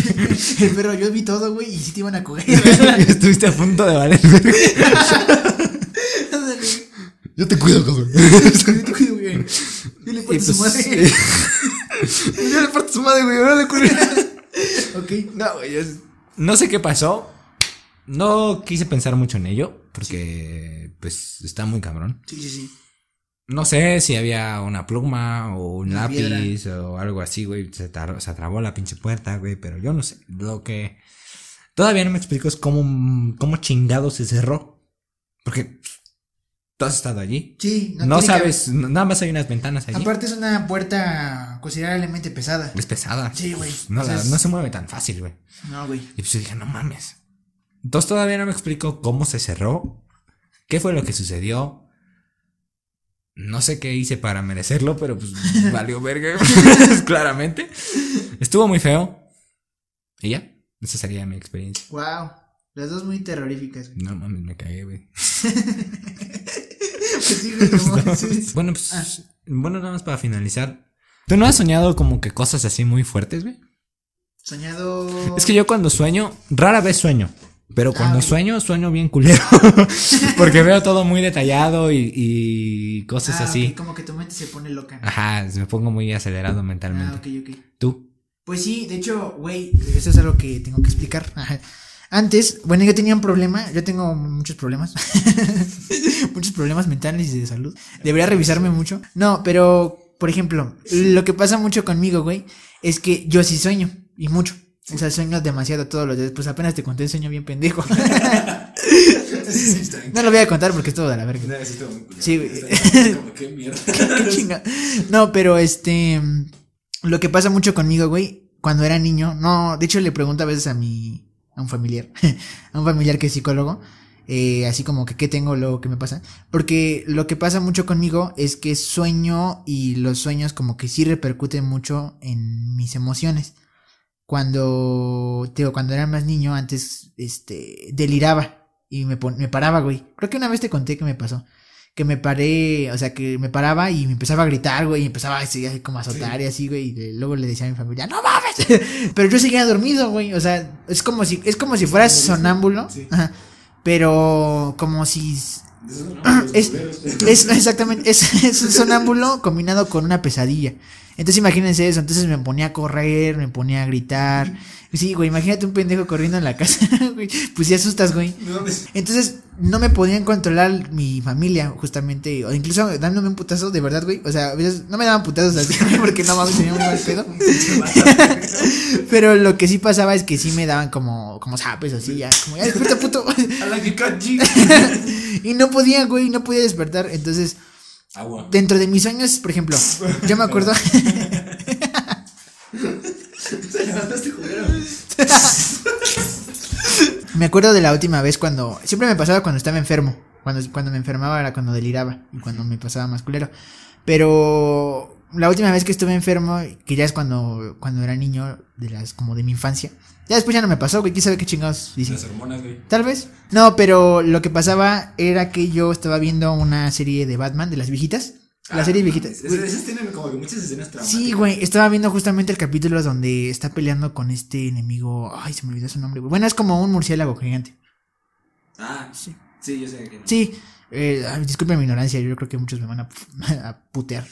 Pero yo vi todo, güey, y sí te iban a coger. Estuviste a punto de valer. Yo te cuido, cabrón. Yo te cuido, güey. Yo le parto su pues, madre. Yo le parto su madre, güey. No le cuido. Ok. No, güey. es- No sé qué pasó. No quise pensar mucho en ello. Porque, pues, está muy cabrón. Sí, sí, sí. No sé si había una pluma o un Una lápiz o algo así, güey. Se, se trabó la pinche puerta, güey. Pero yo no sé. Lo que todavía no me explico es cómo, cómo chingado se cerró. Porque ¿Tú has estado allí? Sí, No, sabes, nada más hay unas ventanas allí. Aparte es una puerta considerablemente pesada. Es pesada. Sí, güey. No, no se mueve tan fácil, güey. No, güey. Y pues yo dije, no mames. Entonces todavía no me explico cómo se cerró, qué fue lo que sucedió. No sé qué hice para merecerlo, pero pues valió verga, claramente. Estuvo muy feo. Y ya, esa sería mi experiencia. Wow. Las dos muy terroríficas. güey. No mames, me cagué, güey. Pues sí, güey, como- sí. Bueno, pues, Ah. bueno, nada más para finalizar. ¿Tú no has soñado como que cosas así muy fuertes, güey? Soñado. Es que yo cuando sueño, rara vez sueño. Pero cuando sueño, sueño bien culero. Porque veo todo muy detallado y, y cosas Ah, así. como que tu mente se pone loca. Ajá, me pongo muy acelerado Ah, mentalmente. ok, ok. ¿Tú? Pues sí, de hecho, güey, eso es algo que tengo que explicar. Ajá. Antes, bueno, yo tenía un problema, yo tengo muchos problemas, muchos problemas mentales y de salud. Debería revisarme mucho. No, pero, por ejemplo, lo que pasa mucho conmigo, güey, es que yo sí sueño, y mucho. O sea, sueño demasiado todos los días. Pues apenas te conté, sueño bien pendejo. no lo voy a contar porque es todo de la verga. Sí, güey. qué mierda. Qué chinga. No, pero este. Lo que pasa mucho conmigo, güey, cuando era niño, no, de hecho le pregunto a veces a mi. a un familiar. a un familiar que es psicólogo. eh, así como que qué tengo, luego qué me pasa. Porque lo que pasa mucho conmigo es que sueño y los sueños como que sí repercuten mucho en mis emociones. Cuando, te digo, cuando era más niño, antes, este, deliraba y me, pon- me paraba, güey. Creo que una vez te conté que me pasó que me paré, o sea, que me paraba y me empezaba a gritar, güey, y empezaba así, así como a azotar y así, güey, y luego le decía a mi familia, no mames, pero yo seguía dormido, güey, o sea, es como si, es como si fueras sonámbulo, Sí. ajá, pero como si, es, es exactamente, es, es un sonámbulo combinado con una pesadilla. Entonces imagínense eso, entonces me ponía a correr, me ponía a gritar. Sí, güey, imagínate un pendejo corriendo en la casa, güey. Pues sí asustas, güey. Entonces no me podían controlar mi familia, justamente, o incluso dándome un putazo, de verdad, güey. O sea, a veces no me daban putazos así, güey, porque no mames, tenía un mal pedo. Pero lo que sí pasaba es que sí me daban como, como zapes así, ya, como ya despierta, puto. y no podía, güey, no podía despertar. Entonces, Agua. dentro de mis sueños, por ejemplo, yo me acuerdo. Te levantaste, culero. Me acuerdo de la última vez cuando. Siempre me pasaba cuando estaba enfermo. Cuando, cuando me enfermaba era cuando deliraba. Y cuando me pasaba más culero. Pero. La última vez que estuve enfermo, que ya es cuando, cuando era niño, de las, como de mi infancia. Ya después ya no me pasó, güey. ¿Quién sabe qué chingados hice? Las hormonas, güey. Tal vez. No, pero lo que pasaba era que yo estaba viendo una serie de Batman, de las viejitas. La Ah, serie viejita. Esas, esas tienen como que muchas escenas traumáticas. Sí, güey, estaba viendo justamente el capítulo donde está peleando con este enemigo. Ay, se me olvidó su nombre, güey. Bueno, es como un murciélago gigante. Ah, Sí. sí, yo sé que. Sí, eh, ay, disculpen mi ignorancia, yo creo que muchos me van a, a putear.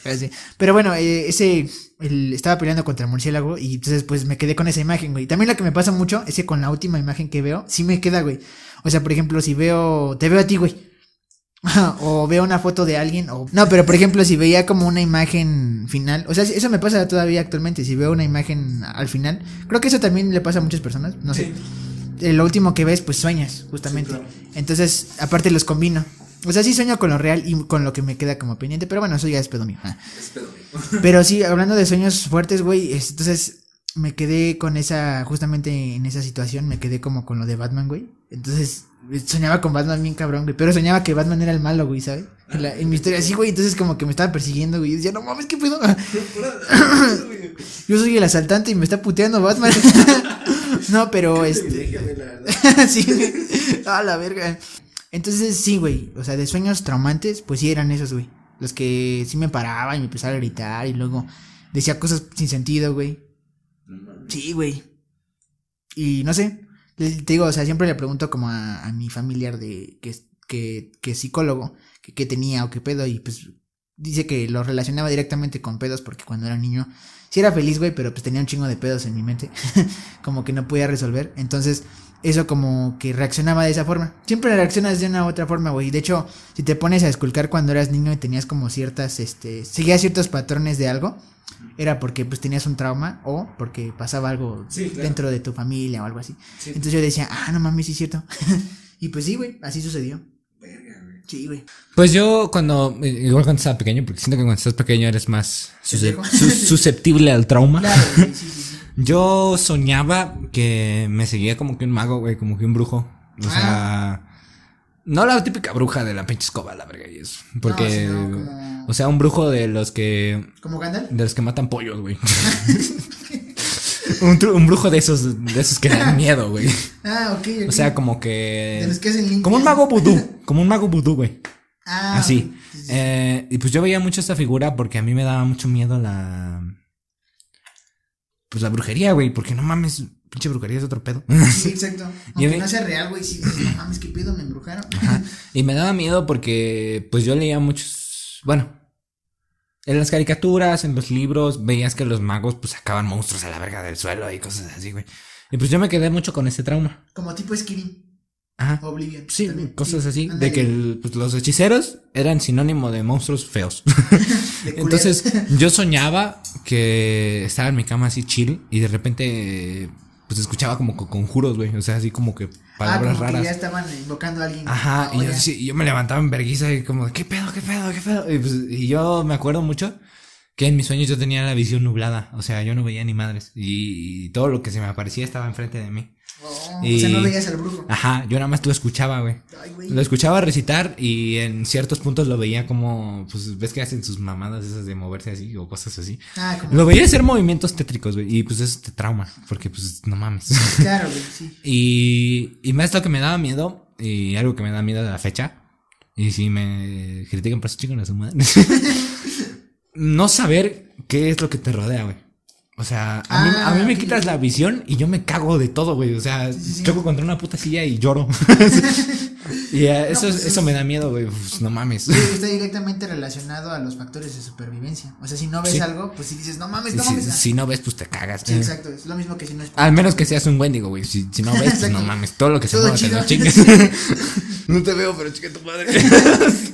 Pero bueno, eh, ese, el- estaba peleando contra el murciélago y entonces pues me quedé con esa imagen, güey. También lo que me pasa mucho es que con la última imagen que veo, sí me queda, güey. O sea, por ejemplo, si veo, te veo a ti, güey. o veo una foto de alguien, o... No, pero por ejemplo, si veía como una imagen final, o sea, eso me pasa todavía actualmente, si veo una imagen al final, creo que eso también le pasa a muchas personas, no sé. Eh, Lo último que ves, pues sueñas, justamente. Sí, claro. Entonces, aparte los combino. O sea, sí sueño con lo real y con lo que me queda como pendiente, pero bueno, eso ya es pedo mío. Es pedo, güey. Pero sí, hablando de sueños fuertes, güey, es- entonces me quedé con esa, justamente en esa situación, me quedé como con lo de Batman, güey. Entonces, soñaba con Batman bien cabrón, güey, pero soñaba que Batman era el malo, güey, ¿sabes? En, la- en mi historia, así, güey, entonces como que me estaba persiguiendo, güey, y decía, no mames, ¿qué pedo? Yo soy el asaltante y me está puteando Batman. no, pero este... Déjame, la verdad. sí. A la verga. Entonces, sí, güey. O sea, de sueños traumantes, pues sí eran esos, güey. Los que sí me paraban y me empezaba a gritar y luego decía cosas sin sentido, güey. Sí, güey. Y no sé. Te digo, o sea, siempre le pregunto como a, a mi familiar de que, es- que, que psicólogo, que qué tenía o qué pedo, y pues dice que lo relacionaba directamente con pedos porque cuando era niño sí era feliz, güey, pero pues tenía un chingo de pedos en mi mente, como que no podía resolver. Entonces, eso como que reaccionaba de esa forma. Siempre reaccionas de una u otra forma, güey. De hecho, si te pones a esculcar cuando eras niño y tenías como ciertas, este, seguías ciertos patrones de algo, era porque pues tenías un trauma o porque pasaba algo Sí, claro. dentro de tu familia o algo así. Sí. Entonces yo decía, ah, no mames, sí es cierto. y pues sí, güey, así sucedió. Verga, güey. Sí, güey. Pues yo cuando, igual cuando estaba pequeño, porque siento que cuando estás pequeño eres más susceptible al trauma. Claro, güey, sí, sí. Yo soñaba que me seguía como que un mago, güey, como que un brujo. O sea, no la típica bruja de la pinche escoba, la verga, y eso. Porque, como- o sea, un brujo de los que, ¿Como Gandalf? de los que matan pollos, güey. un, un brujo de esos, de esos que dan miedo, güey. Ah, ok, ok. O sea, como que, De los que hacen como un mago vudú, como un mago vudú, güey. Ah, Así. Eh, y pues yo veía mucho esta figura porque a mí me daba mucho miedo la. Pues la brujería, güey. Porque no mames, pinche brujería es otro pedo. Sí, exacto. Y Aunque mí- no sea real, güey, sí, no mames, qué pedo, me embrujaron. Ajá. Y me daba miedo porque, pues yo leía muchos. Bueno, en las caricaturas, en los libros, veías que los magos, pues sacaban monstruos a la verga del suelo y cosas así, güey. Y pues yo me quedé mucho con ese trauma. Como tipo Skirin, Ajá. Oblivion. Sí, también. cosas Sí, así. De que el- pues, los hechiceros eran sinónimo de monstruos feos. De. Entonces yo soñaba que estaba en mi cama así chill y de repente pues escuchaba como co- conjuros, güey. O sea, así como que ah, palabras como que raras. ya estaban invocando a alguien. Ajá, y yo, sí, yo me levantaba en vergüenza y como, ¿qué pedo, qué pedo, qué pedo? Y, pues, y yo me acuerdo mucho que en mis sueños yo tenía la visión nublada. O sea, yo no veía ni madres. Y, y todo lo que se me aparecía estaba enfrente de mí. Oh, y- O sea, no veías al brujo. Ajá, yo nada más lo escuchaba, güey. Lo escuchaba recitar y en ciertos puntos lo veía como, pues ves que hacen sus mamadas esas de moverse así o cosas así. Ah. Lo veía hacer movimientos tétricos, güey, y pues eso te trauma, porque pues no mames. Claro, güey, sí. y, y más lo que me daba miedo, y algo que me da miedo de la fecha, y si me critican por eso, chicos, su madre. no saber qué es lo que te rodea, güey. O sea, a mí, a mí me Ah, quitas ok. la visión y yo me cago de todo, güey. O sea, Sí, choco contra una puta silla y lloro. y eh, eso, pues, eso es- me da miedo, güey. Pues, no mames. Sí, está directamente relacionado a los factores de supervivencia. O sea, si no ves algo, pues si dices, no mames, no mames. si no ves, pues te cagas. Sí, Eh, exacto. Es lo mismo que si no es. Al menos que seas un Wendigo, güey. Si, si no ves, pues no mames. Todo lo que se mueva te lo chingas. no te veo, pero chica tu madre.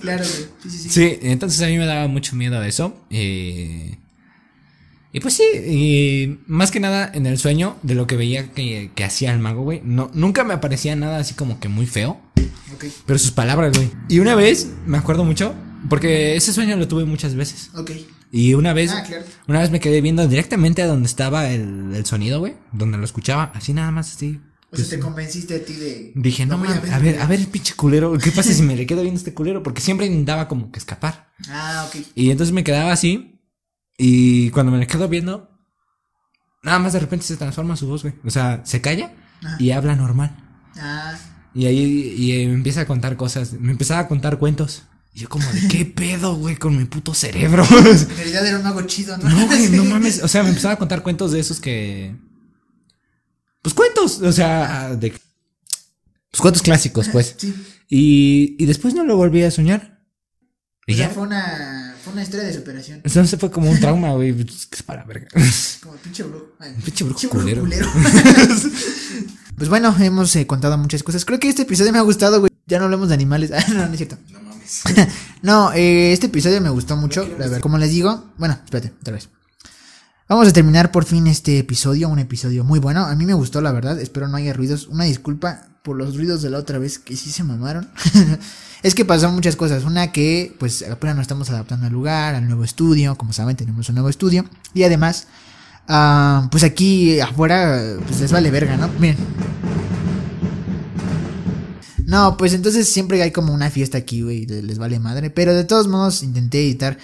Claro, güey. Sí, sí, sí. Sí, entonces a mí me daba mucho miedo eso. eh, y pues sí, y más que nada en el sueño de lo que veía que, que hacía el mago, güey. No, nunca me aparecía nada así como que muy feo. Ok, Pero sus palabras, güey. Y una vez, me acuerdo mucho, porque ese sueño lo tuve muchas veces. ok. Y una vez, Ah, claro. una vez me quedé viendo directamente a donde estaba el, el sonido, güey. Donde lo escuchaba, así nada más, así. O sea, te convenciste a ti de. Dije, no, voy mames, a ver, a ver, pinche culero, ¿qué pasa si me le quedo viendo a este culero? Porque siempre intentaba como que escapar. Ah, ok. Y entonces me quedaba así. Y cuando me le quedo viendo, nada más de repente se transforma su voz, güey. O sea, se calla y habla normal. Ah, Y ahí y, eh, me empieza a contar cosas. Me empezaba a contar cuentos. Y yo como de qué pedo, güey, con mi puto cerebro. en realidad era un mago chido, ¿no? no, güey, no mames. O sea, me empezaba a contar cuentos de esos que. Pues cuentos. O sea, de. Pues cuentos clásicos, pues. Sí. Y, y después no lo volví a soñar. Y sea, ya. fue una, fue una historia de superación. Entonces fue como un trauma, güey. Pues, es para verga. Como el pinche brujo. Ay, Pinche brujo culero. pues bueno, hemos eh, contado muchas cosas. Creo que este episodio me ha gustado, güey. Ya no hablamos de animales. Ah, no, no es cierto. No mames. No, eh, este episodio me gustó mucho. La verdad. Como les digo, bueno, espérate, otra vez. Vamos a terminar por fin este episodio, un episodio muy bueno. A mí me gustó, la verdad. Espero no haya ruidos. Una disculpa por los ruidos de la otra vez que sí se mamaron. es que pasó muchas cosas. Una que, pues, apenas nos estamos adaptando al lugar, al nuevo estudio. Como saben, tenemos un nuevo estudio. Y además, ah, pues aquí afuera, pues les vale verga, ¿no? Miren. No, pues entonces siempre hay como una fiesta aquí, güey, le- les vale madre. Pero de todos modos intenté editar.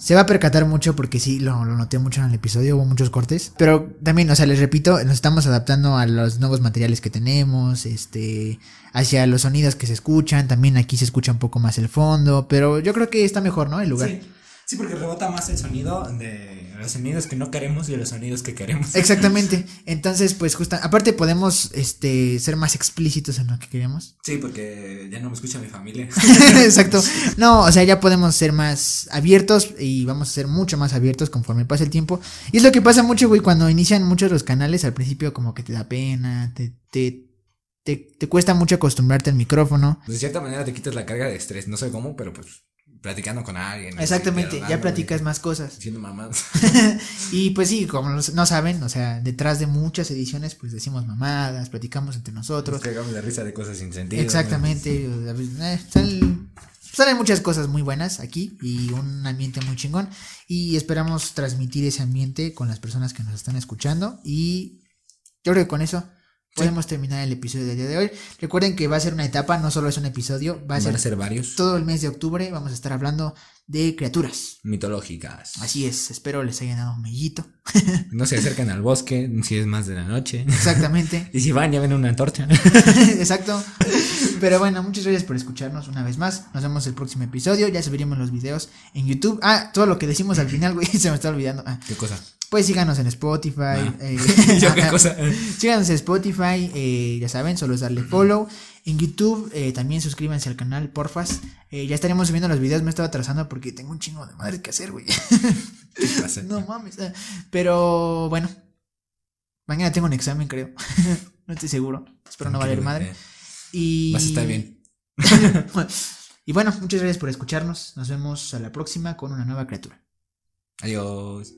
Se va a percatar mucho porque sí, lo, lo noté mucho en el episodio, hubo muchos cortes. Pero también, o sea, les repito, nos estamos adaptando a los nuevos materiales que tenemos, este, hacia los sonidos que se escuchan. También aquí se escucha un poco más el fondo, pero yo creo que está mejor, ¿no? El lugar. Sí, sí, porque rebota más el sonido de los sonidos que no queremos y los sonidos que queremos. Exactamente. Entonces, pues justo, aparte podemos, este, ser más explícitos en lo que queremos. Sí, porque ya no me escucha mi familia. Exacto. No, o sea, ya podemos ser más abiertos y vamos a ser mucho más abiertos conforme pasa el tiempo. Y es lo que pasa mucho, güey, cuando inician muchos los canales, al principio como que te da pena, te, te, te, te cuesta mucho acostumbrarte al micrófono. De cierta manera te quitas la carga de estrés, no sé cómo, pero pues platicando con alguien. Exactamente, ya platicas más cosas. Diciendo mamadas. Y pues sí, como no saben, o sea, detrás de muchas ediciones, pues decimos mamadas, platicamos entre Nos nosotros. cagamos de risa de cosas sin sentido. Exactamente. o sea, pues, eh, sal- salen muchas cosas muy buenas aquí y un ambiente muy chingón. Y esperamos transmitir ese ambiente con las personas que nos están escuchando. Y yo creo que con eso podemos terminar el episodio del día de hoy. Recuerden que va a ser una etapa, no solo es un episodio, va a Van ser a ser varios. todo el mes de octubre. Vamos a estar hablando de criaturas. Mitológicas. Así es, espero les hayan dado un mellito. No se acercan al bosque si es más de la noche. Exactamente. Y si van, ya ven una antorcha. Exacto. Pero bueno, muchas gracias por escucharnos una vez más. Nos vemos el próximo episodio. Ya subiremos los videos en YouTube. Ah, todo lo que decimos al final, güey, se me está olvidando. Ah, ¿Qué cosa? Pues síganos en Spotify. eh, ¿Yo qué cosa? síganos en Spotify, eh, ya saben, solo es darle follow. En YouTube eh, también suscríbanse al canal, porfas. Eh, ya estaremos subiendo los videos, me estaba atrasando porque tengo un chingo de madre que hacer, güey. No mames. ah, Pero bueno, mañana tengo un examen, creo. no estoy seguro. Espero no valer madre. Y... Vas a estar bien. y bueno, muchas gracias por escucharnos. Nos vemos a la próxima con una nueva criatura. Adiós.